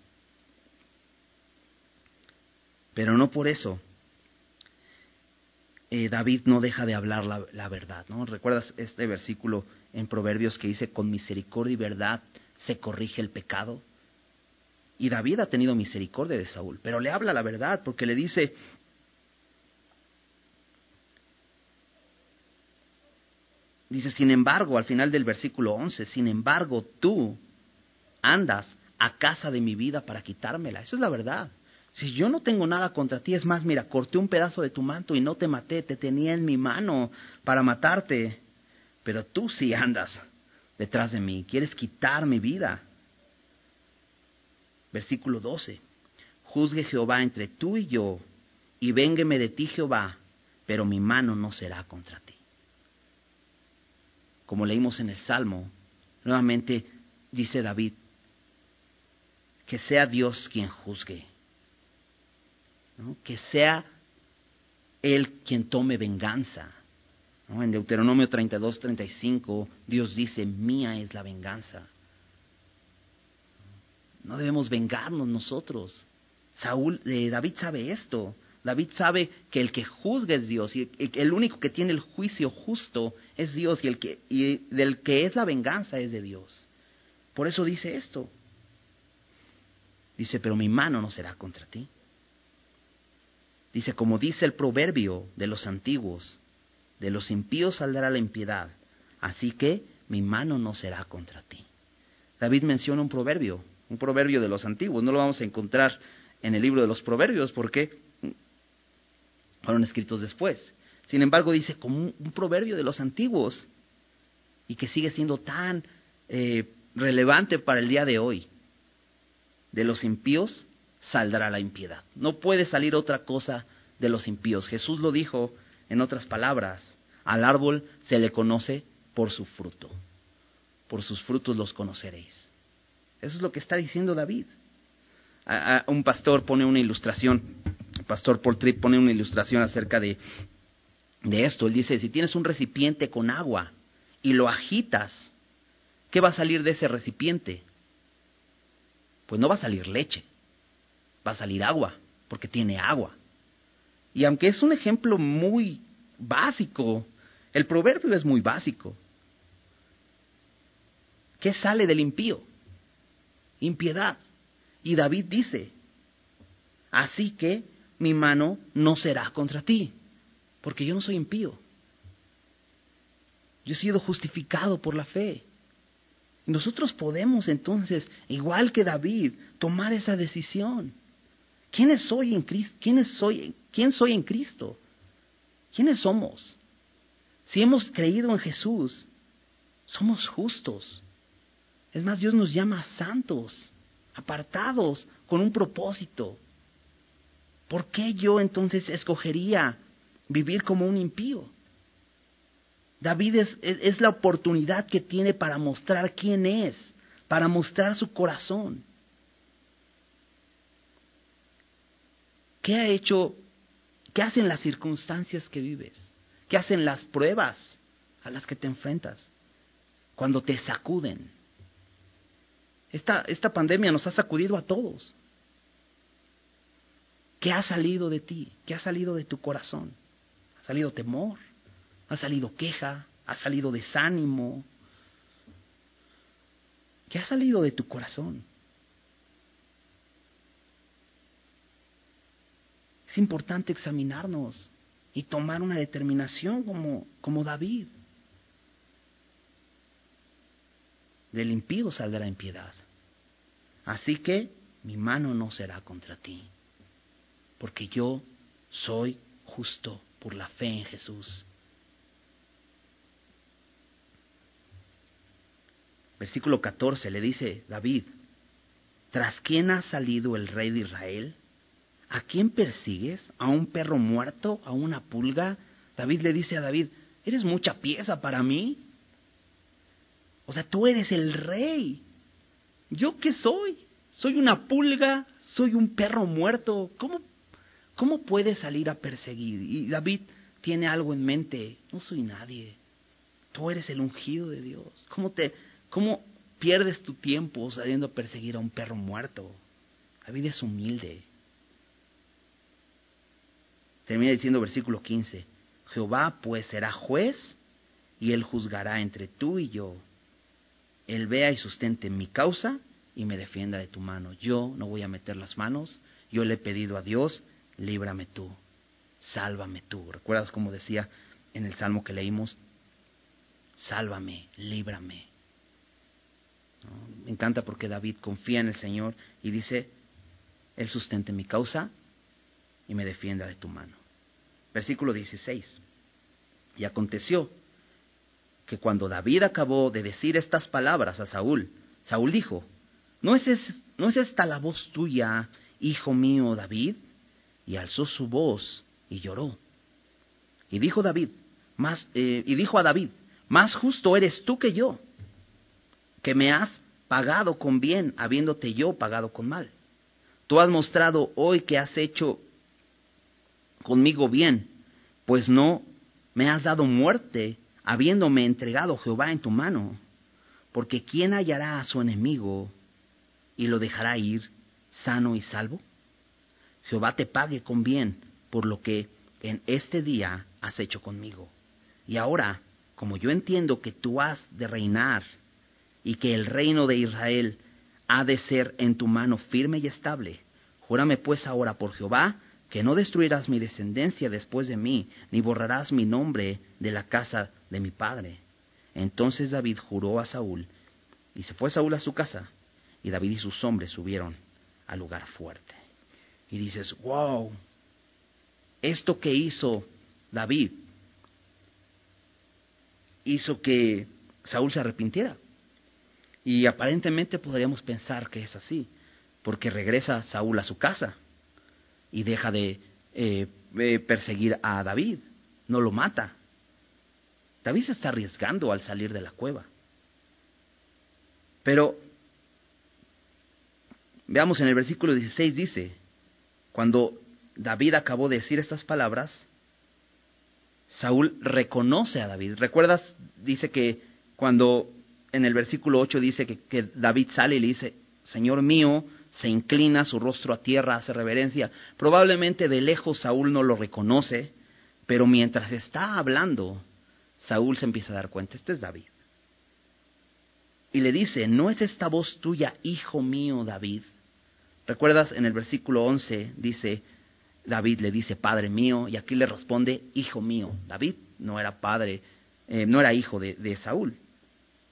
Pero no por eso eh, David no deja de hablar la, verdad. ¿no? ¿Recuerdas este versículo en Proverbios que dice, con misericordia y verdad se corrige el pecado? Y David ha tenido misericordia de Saúl, pero le habla la verdad porque le dice, dice, sin embargo, al final del versículo 11, sin embargo, tú andas a casa de mi vida para quitármela. Eso es la verdad. Si yo no tengo nada contra ti, es más, mira, corté un pedazo de tu manto y no te maté, te tenía en mi mano para matarte, pero tú sí andas detrás de mí, quieres quitar mi vida. Versículo 12. Juzgue Jehová entre tú y yo, y véngueme de ti Jehová, pero mi mano no será contra ti. Como leímos en el Salmo, nuevamente dice David, que sea Dios quien juzgue, que sea Él quien tome venganza. En Deuteronomio 32, 35, Dios dice, mía es la venganza. No debemos vengarnos nosotros. Saúl, eh, David sabe esto. David sabe que el que juzga es Dios y el único que tiene el juicio justo es Dios y el que y del que es la venganza es de Dios. Por eso dice esto. Dice, pero mi mano no será contra ti. Dice, como dice el proverbio de los antiguos, de los impíos saldrá la impiedad, así que mi mano no será contra ti. David menciona un proverbio, un proverbio de los antiguos, no lo vamos a encontrar en el libro de los proverbios porque fueron escritos después. Sin embargo, dice como un, proverbio de los antiguos y que sigue siendo tan eh, relevante para el día de hoy de los impíos saldrá la impiedad. No puede salir otra cosa de los impíos. Jesús lo dijo en otras palabras, al árbol se le conoce por su fruto. Por sus frutos los conoceréis. Eso es lo que está diciendo David. un pastor pone una ilustración, pastor Paul Tripp pone una ilustración acerca de, de esto. Él dice, si tienes un recipiente con agua y lo agitas, ¿qué va a salir de ese recipiente? pues no va a salir leche, va a salir agua, porque tiene agua. Y aunque es un ejemplo muy básico, el proverbio es muy básico. ¿Qué sale del impío? Impiedad. Y David dice, así que mi mano no será contra ti, porque yo no soy impío. Yo he sido justificado por la fe. Nosotros podemos entonces, igual que David, tomar esa decisión. ¿Quién soy en Cristo? ¿Quién soy, quién soy en Cristo? ¿Quiénes somos? Si hemos creído en Jesús, somos justos. Es más, Dios nos llama santos, apartados, con un propósito. ¿Por qué yo entonces escogería vivir como un impío? David es, la oportunidad que tiene para mostrar quién es, para mostrar su corazón. ¿Qué ha hecho, qué hacen las circunstancias que vives? ¿Qué hacen las pruebas a las que te enfrentas? Cuando te sacuden. Esta pandemia nos ha sacudido a todos. ¿Qué ha salido de ti? ¿Qué ha salido de tu corazón? ¿Ha salido temor? ha salido queja, ha salido desánimo. ¿Qué ha salido de tu corazón? Es importante examinarnos y tomar una determinación como, como David. Del impío saldrá impiedad. Así que mi mano no será contra ti, porque yo soy justo por la fe en Jesús. versículo 14 le dice David, ¿tras quién ha salido el rey de Israel? ¿A quién persigues? ¿A un perro muerto? ¿A una pulga? David le dice a David, ¿eres mucha pieza para mí? O sea, tú eres el rey. ¿Yo qué soy? Soy una pulga, soy un perro muerto. ¿Cómo, cómo puedes salir a perseguir? Y David tiene algo en mente, no soy nadie. Tú eres el ungido de Dios. ¿Cómo te, ¿Cómo pierdes tu tiempo saliendo a perseguir a un perro muerto? La vida es humilde. Termina diciendo versículo 15, Jehová pues será juez y él juzgará entre tú y yo. Él vea y sustente mi causa y me defienda de tu mano. Yo no voy a meter las manos, yo le he pedido a Dios, líbrame tú, sálvame tú. ¿Recuerdas como decía en el salmo que leímos? Sálvame, líbrame. Me encanta porque David confía en el Señor y dice, Él sustente mi causa y me defienda de tu mano. Versículo 16. Y aconteció que cuando David acabó de decir estas palabras a Saúl, Saúl dijo, ¿no es, ¿no es esta la voz tuya, hijo mío David? Y alzó su voz y lloró. Y dijo David, más, eh, y dijo a David, más justo eres tú que yo que me has pagado con bien, habiéndote yo pagado con mal. Tú has mostrado hoy que has hecho conmigo bien, pues no me has dado muerte, habiéndome entregado Jehová en tu mano. Porque ¿quién hallará a su enemigo y lo dejará ir sano y salvo? Jehová te pague con bien por lo que en este día has hecho conmigo. Y ahora, como yo entiendo que tú has de reinar y que el reino de Israel ha de ser en tu mano firme y estable. Júrame pues ahora por Jehová que no destruirás mi descendencia después de mí, ni borrarás mi nombre de la casa de mi padre. Entonces David juró a Saúl, y se fue Saúl a su casa, y David y sus hombres subieron al lugar fuerte. Y dices, wow, esto que hizo David hizo que Saúl se arrepintiera. Y aparentemente podríamos pensar que es así, porque regresa Saúl a su casa y deja de eh, perseguir a David, no lo mata. David se está arriesgando al salir de la cueva. Pero veamos en el versículo 16 dice, cuando David acabó de decir estas palabras, Saúl reconoce a David. ¿Recuerdas? Dice que cuando en el versículo 8 dice que, David sale y le dice, Señor mío, se inclina su rostro a tierra, hace reverencia. Probablemente de lejos Saúl no lo reconoce, pero mientras está hablando, Saúl se empieza a dar cuenta, este es David. Y le dice, ¿no es esta voz tuya, hijo mío David? ¿Recuerdas en el versículo 11 dice, David le dice, Padre mío, y aquí le responde, Hijo mío. David no era padre, eh, no era hijo de Saúl.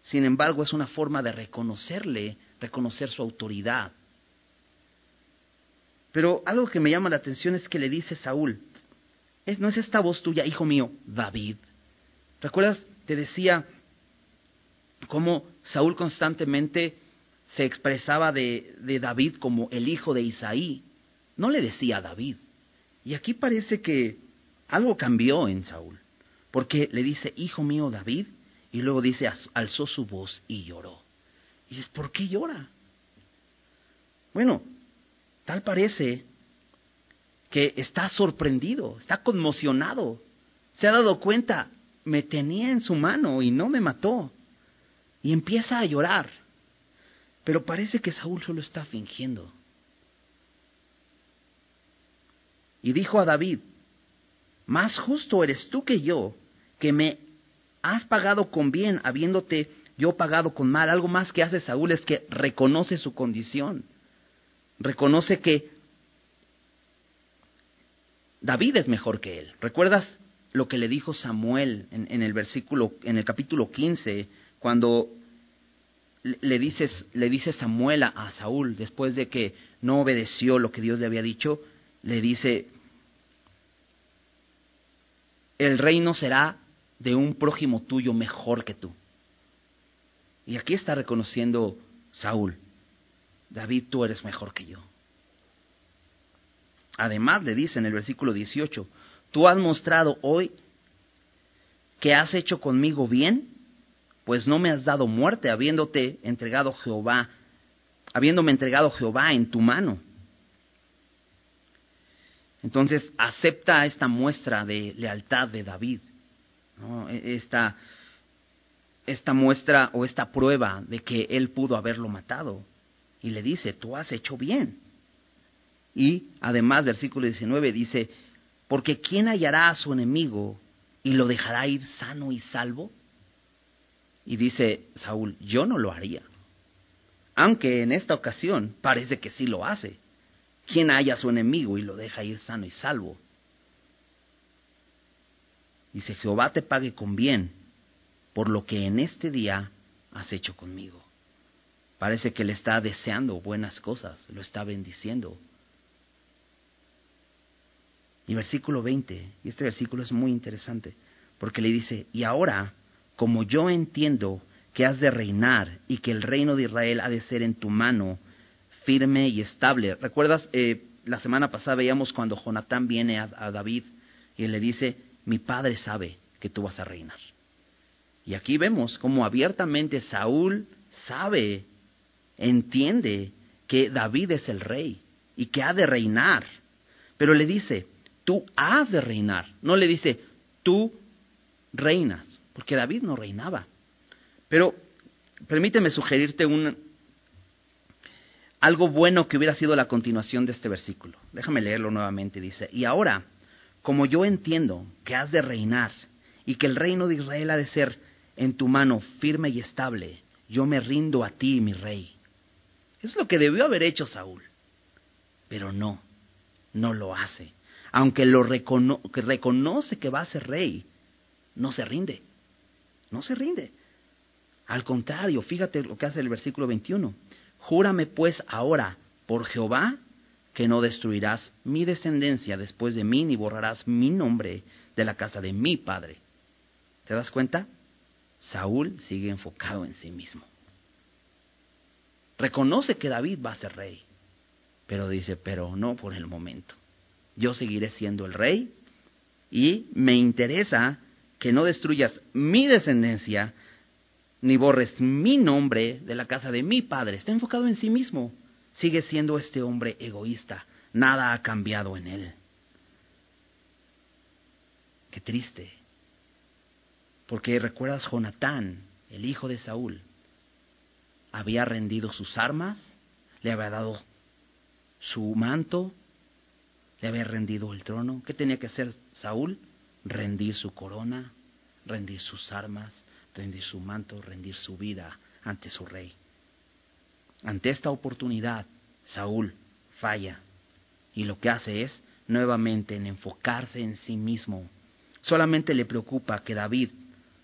Sin embargo, es una forma de reconocerle, reconocer su autoridad. Pero algo que me llama la atención es que le dice Saúl, ¿no es esta voz tuya, hijo mío, David? ¿Recuerdas? Te decía cómo Saúl constantemente se expresaba de, de, David como el hijo de Isaí. No le decía David. Y aquí parece que algo cambió en Saúl, porque le dice, hijo mío David, y luego dice, alzó su voz y lloró. Y dices, ¿por qué llora? Bueno, tal parece que está sorprendido, está conmocionado, se ha dado cuenta, me tenía en su mano y no me mató. Y empieza a llorar. Pero parece que Saúl solo está fingiendo. Y dijo a David, más justo eres tú que yo, que me has pagado con bien, habiéndote yo pagado con mal. Algo más que hace Saúl es que reconoce su condición. Reconoce que David es mejor que él. ¿Recuerdas lo que le dijo Samuel en, el versículo, en el capítulo 15, cuando le, dices, le dice Samuel a Saúl, después de que no obedeció lo que Dios le había dicho, le dice, el reino será de un prójimo tuyo mejor que tú. Y aquí está reconociendo Saúl, David, tú eres mejor que yo. Además le dice en el versículo 18, tú has mostrado hoy que has hecho conmigo bien, pues no me has dado muerte habiéndote entregado Jehová, habiéndome entregado Jehová en tu mano. Entonces acepta esta muestra de lealtad de David, e, esta, esta muestra o esta prueba de que él pudo haberlo matado. Y le dice, tú has hecho bien. Y además, versículo 19 dice, porque ¿quién hallará a su enemigo y lo dejará ir sano y salvo? Y dice Saúl, yo no lo haría. Aunque en esta ocasión parece que sí lo hace. ¿Quién haya a su enemigo y lo deja ir sano y salvo? Dice, Jehová te pague con bien por lo que en este día has hecho conmigo. Parece que le está deseando buenas cosas, lo está bendiciendo. Y versículo 20, y este versículo es muy interesante, porque le dice, y ahora, como yo entiendo que has de reinar y que el reino de Israel ha de ser en tu mano, firme y estable. ¿Recuerdas? Eh, la semana pasada veíamos cuando Jonatán viene a, a David y le dice, mi padre sabe que tú vas a reinar. Y aquí vemos cómo abiertamente Saúl sabe, entiende que David es el rey y que ha de reinar. Pero le dice, tú has de reinar. No le dice, tú reinas, porque David no reinaba. Pero permíteme sugerirte un, algo bueno que hubiera sido la continuación de este versículo. Déjame leerlo nuevamente. Dice, y ahora, como yo entiendo que has de reinar y que el reino de Israel ha de ser en tu mano firme y estable, yo me rindo a ti, mi rey. Es lo que debió haber hecho Saúl. Pero no, no lo hace. Aunque lo reconoce que va a ser rey, no se rinde. No se rinde. Al contrario, fíjate lo que hace el versículo 21. Júrame pues ahora por Jehová que no destruirás mi descendencia después de mí, ni borrarás mi nombre de la casa de mi padre. ¿Te das cuenta? Saúl sigue enfocado en sí mismo. Reconoce que David va a ser rey, pero dice, pero no por el momento. Yo seguiré siendo el rey y me interesa que no destruyas mi descendencia ni borres mi nombre de la casa de mi padre. Está enfocado en sí mismo. Sigue siendo este hombre egoísta. Nada ha cambiado en él. Qué triste. Porque recuerdas Jonatán, el hijo de Saúl, había rendido sus armas, le había dado su manto, le había rendido el trono. ¿Qué tenía que hacer Saúl? Rendir su corona, rendir sus armas, rendir su manto, rendir su vida ante su rey. Ante esta oportunidad, Saúl falla y lo que hace es nuevamente en enfocarse en sí mismo. Solamente le preocupa que David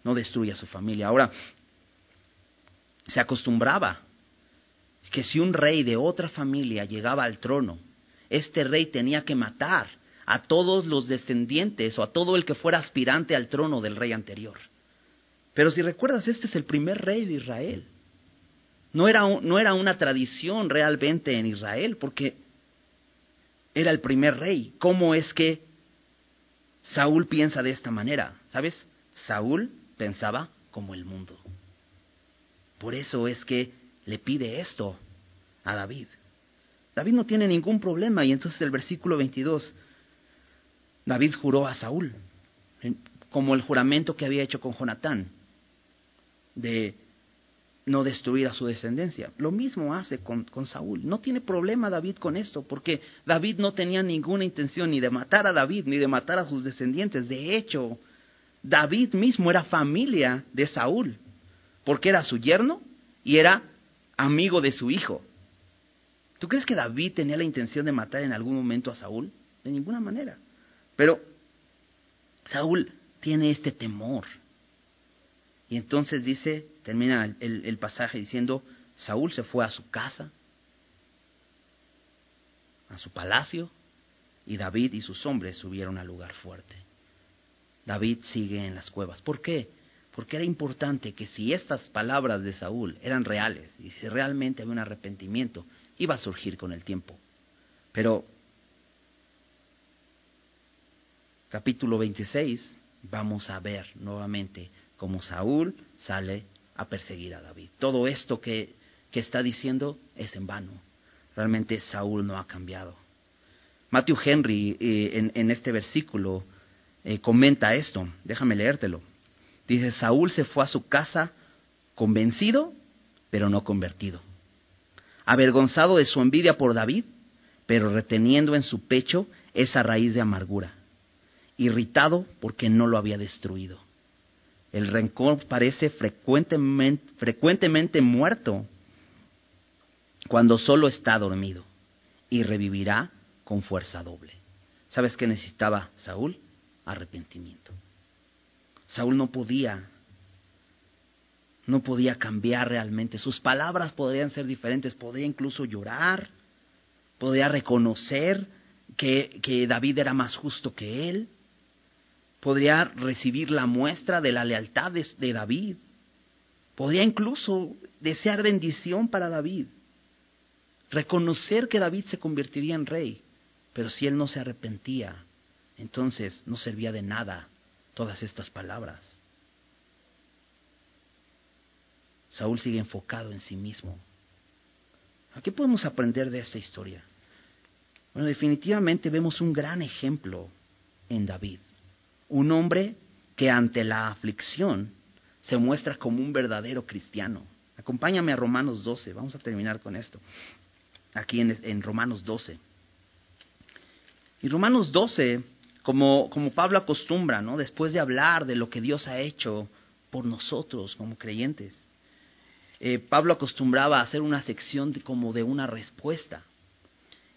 no destruya su familia. Ahora, se acostumbraba que si un rey de otra familia llegaba al trono, este rey tenía que matar a todos los descendientes o a todo el que fuera aspirante al trono del rey anterior. Pero si recuerdas, este es el primer rey de Israel. No era, no era una tradición realmente en Israel, porque era el primer rey. ¿Cómo es que Saúl piensa de esta manera? ¿Sabes? Saúl pensaba como el mundo. Por eso es que le pide esto a David. David no tiene ningún problema y entonces el versículo 22, David juró a Saúl, como el juramento que había hecho con Jonatán, de no destruir a su descendencia. Lo mismo hace con, con, Saúl. No tiene problema David con esto, porque David no tenía ninguna intención ni de matar a David, ni de matar a sus descendientes. De hecho, David mismo era familia de Saúl, porque era su yerno y era amigo de su hijo. ¿Tú crees que David tenía la intención de matar en algún momento a Saúl? De ninguna manera. Pero Saúl tiene este temor. Y entonces dice, termina el, pasaje diciendo, Saúl se fue a su casa, a su palacio, y David y sus hombres subieron al lugar fuerte. David sigue en las cuevas. ¿Por qué? Porque era importante que si estas palabras de Saúl eran reales y si realmente había un arrepentimiento, iba a surgir con el tiempo. Pero capítulo 26 vamos a ver nuevamente cómo Saúl sale a perseguir a David. Todo esto que, que está diciendo es en vano. Realmente Saúl no ha cambiado. Matthew Henry eh, en, en, este versículo eh, comenta esto. Déjame leértelo. Dice, Saúl se fue a su casa convencido, pero no convertido. Avergonzado de su envidia por David, pero reteniendo en su pecho esa raíz de amargura. Irritado porque no lo había destruido. El rencor parece frecuentemente, frecuentemente muerto cuando solo está dormido y revivirá con fuerza doble. ¿Sabes qué necesitaba Saúl? Arrepentimiento. Saúl no podía, no podía cambiar realmente. Sus palabras podrían ser diferentes, podía incluso llorar, podía reconocer que, que David era más justo que él, podría recibir la muestra de la lealtad de, David, podría incluso desear bendición para David, reconocer que David se convertiría en rey, pero si él no se arrepentía, entonces no servía de nada todas estas palabras. Saúl sigue enfocado en sí mismo. ¿A qué podemos aprender de esta historia? Bueno, definitivamente vemos un gran ejemplo en David un hombre que ante la aflicción se muestra como un verdadero cristiano. Acompáñame a Romanos 12, vamos a terminar con esto, aquí en, Romanos 12. Y Romanos 12, como, como Pablo acostumbra, ¿no? después de hablar de lo que Dios ha hecho por nosotros como creyentes, eh, Pablo acostumbraba a hacer una sección como de una respuesta.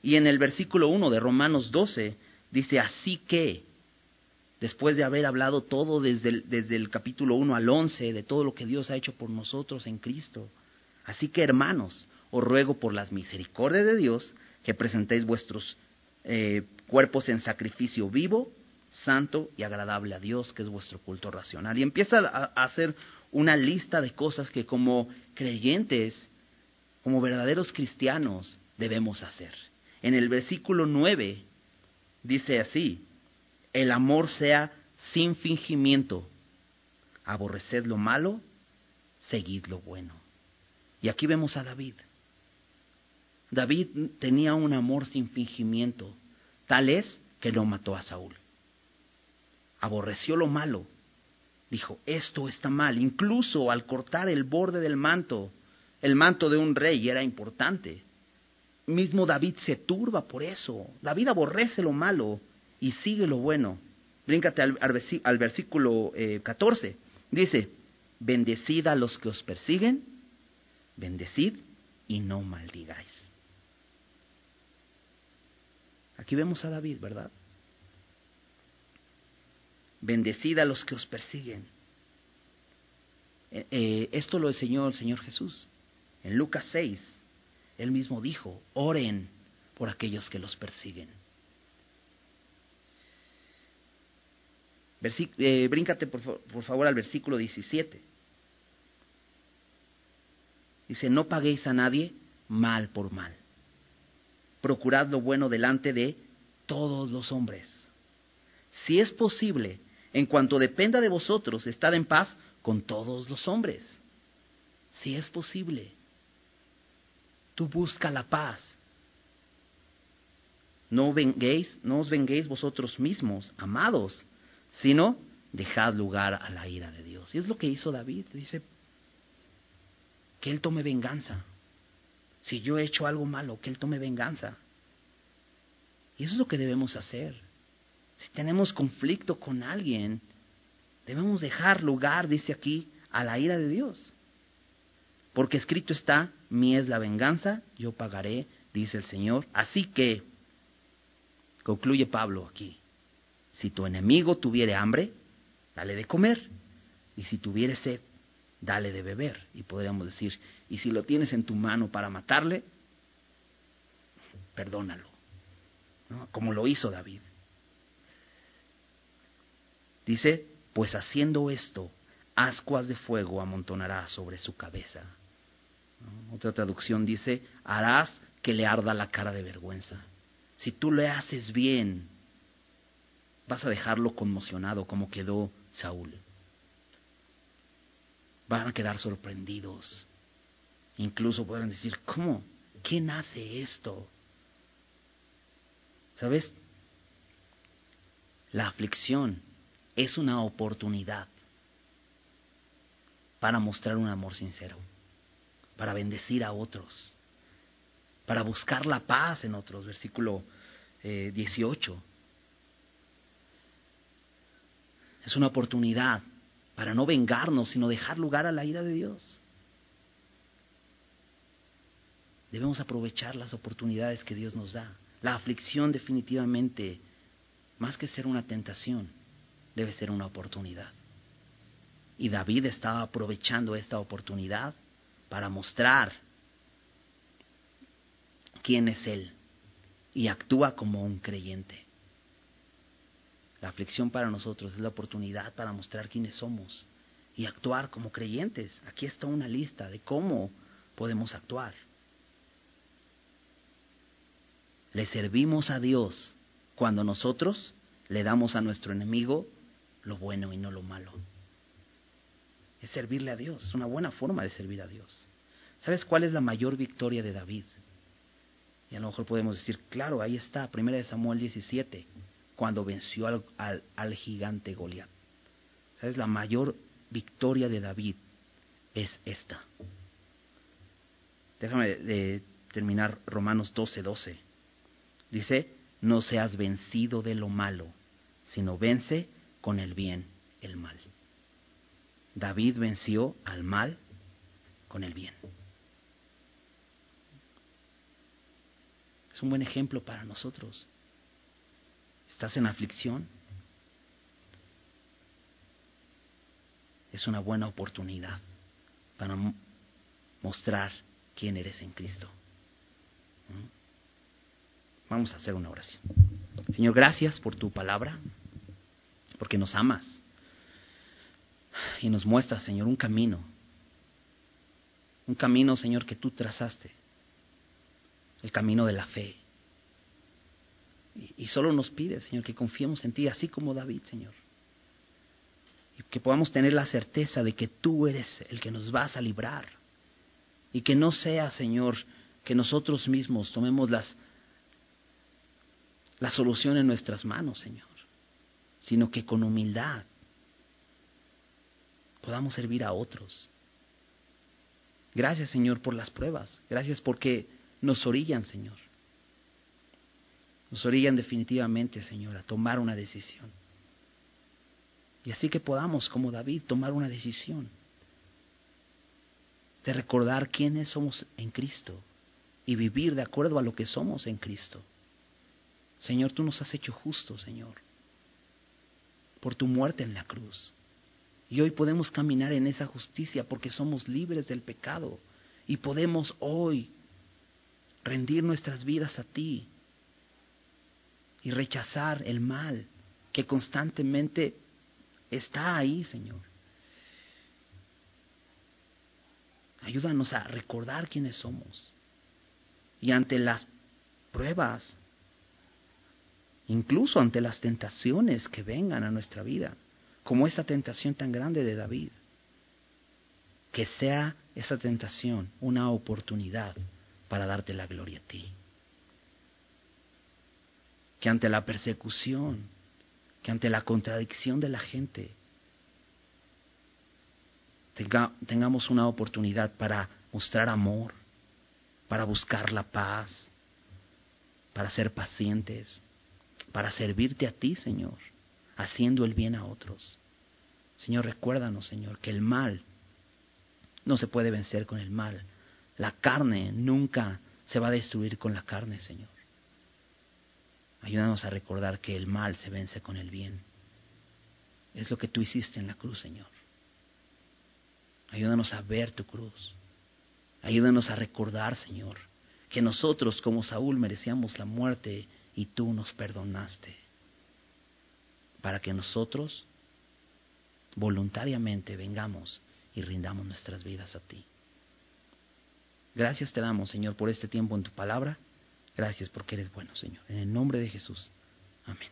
Y en el versículo 1 de Romanos 12 dice, así que, después de haber hablado todo desde el, desde el capítulo 1 al 11, de todo lo que Dios ha hecho por nosotros en Cristo. Así que hermanos, os ruego por las misericordias de Dios que presentéis vuestros eh, cuerpos en sacrificio vivo, santo y agradable a Dios, que es vuestro culto racional. Y empieza a, a hacer una lista de cosas que como creyentes, como verdaderos cristianos, debemos hacer. En el versículo 9 dice así, el amor sea sin fingimiento. Aborreced lo malo, seguid lo bueno. Y aquí vemos a David. David tenía un amor sin fingimiento, tal es que lo mató a Saúl. Aborreció lo malo. Dijo, esto está mal. Incluso al cortar el borde del manto, el manto de un rey era importante. Mismo David se turba por eso. David aborrece lo malo y sigue lo bueno. Bríncate al, versículo 14. Eh, Dice, bendecid a los que os persiguen, bendecid y no maldigáis. Aquí vemos a David, ¿verdad? Bendecid a los que os persiguen. Eh, eh, esto lo enseñó el Señor Jesús. En Lucas 6, él mismo dijo, oren por aquellos que los persiguen. Eh, bríncate por, favor al versículo 17. Dice, no paguéis a nadie mal por mal. Procurad lo bueno delante de todos los hombres. Si es posible, en cuanto dependa de vosotros, estad en paz con todos los hombres. Si es posible, tú busca la paz. No venguéis, no os venguéis vosotros mismos, amados, sino dejad lugar a la ira de Dios. Y es lo que hizo David. Dice, que Él tome venganza. Si yo he hecho algo malo, que Él tome venganza. Y eso es lo que debemos hacer. Si tenemos conflicto con alguien, debemos dejar lugar, dice aquí, a la ira de Dios. Porque escrito está, mi es la venganza, yo pagaré, dice el Señor. Así que, concluye Pablo aquí, si tu enemigo tuviere hambre, dale de comer, y si tuviere sed, dale de beber. Y podríamos decir, y si lo tienes en tu mano para matarle, perdónalo, como lo hizo David. Dice, pues haciendo esto, ascuas de fuego amontonará sobre su cabeza. Otra traducción dice, harás que le arda la cara de vergüenza. Si tú le haces bien, vas a dejarlo conmocionado como quedó Saúl. Van a quedar sorprendidos. Incluso podrán decir, ¿cómo? ¿Quién hace esto? ¿Sabes? La aflicción es una oportunidad para mostrar un amor sincero, para bendecir a otros, para buscar la paz en otros. Versículo 18. Eh, es una oportunidad para no vengarnos, sino dejar lugar a la ira de Dios. Debemos aprovechar las oportunidades que Dios nos da. La aflicción definitivamente, más que ser una tentación, debe ser una oportunidad. Y David estaba aprovechando esta oportunidad para mostrar quién es Él y actúa como un creyente. La aflicción para nosotros es la oportunidad para mostrar quiénes somos y actuar como creyentes. Aquí está una lista de cómo podemos actuar. Le servimos a Dios cuando nosotros le damos a nuestro enemigo lo bueno y no lo malo. Es servirle a Dios, una buena forma de servir a Dios. ¿Sabes cuál es la mayor victoria de David? Y a lo mejor podemos decir, claro, ahí está, 1 Samuel 17 cuando venció al, al, gigante Goliat. ¿Sabes? La mayor victoria de David es esta. Déjame de terminar Romanos 12, 12. Dice, no seas vencido de lo malo, sino vence con el bien el mal. David venció al mal con el bien. Es un buen ejemplo para nosotros estás en aflicción, es una buena oportunidad para mostrar quién eres en Cristo. ¿Mm? Vamos a hacer una oración. Señor, gracias por tu palabra, porque nos amas y nos muestras, Señor, un camino. Un camino, Señor, que tú trazaste. El camino de la fe, y, solo nos pide, Señor, que confiemos en ti, así como David, Señor. Y que podamos tener la certeza de que tú eres el que nos vas a librar. Y que no sea, Señor, que nosotros mismos tomemos las, la solución en nuestras manos, Señor, sino que con humildad podamos servir a otros. Gracias, Señor, por las pruebas. Gracias porque nos orillan, Señor nos orillan definitivamente, Señor, a tomar una decisión. Y así que podamos, como David, tomar una decisión de recordar quiénes somos en Cristo y vivir de acuerdo a lo que somos en Cristo. Señor, tú nos has hecho justos, Señor, por tu muerte en la cruz. Y hoy podemos caminar en esa justicia porque somos libres del pecado. Y podemos hoy rendir nuestras vidas a ti y rechazar el mal que constantemente está ahí, Señor. Ayúdanos a recordar quiénes somos. Y ante las pruebas, incluso ante las tentaciones que vengan a nuestra vida, como esta tentación tan grande de David, que sea esa tentación una oportunidad para darte la gloria a ti. Que ante la persecución, que ante la contradicción de la gente, tengamos una oportunidad para mostrar amor, para buscar la paz, para ser pacientes, para servirte a ti, Señor, haciendo el bien a otros. Señor, recuérdanos, Señor, que el mal no se puede vencer con el mal. La carne nunca se va a destruir con la carne, Señor. Ayúdanos a recordar que el mal se vence con el bien. Es lo que tú hiciste en la cruz, Señor. Ayúdanos a ver tu cruz. Ayúdanos a recordar, Señor, que nosotros como Saúl merecíamos la muerte y tú nos perdonaste. Para que nosotros voluntariamente vengamos y rindamos nuestras vidas a ti. Gracias te damos, Señor, por este tiempo en tu palabra. Gracias porque eres bueno, Señor. En el nombre de Jesús. Amén.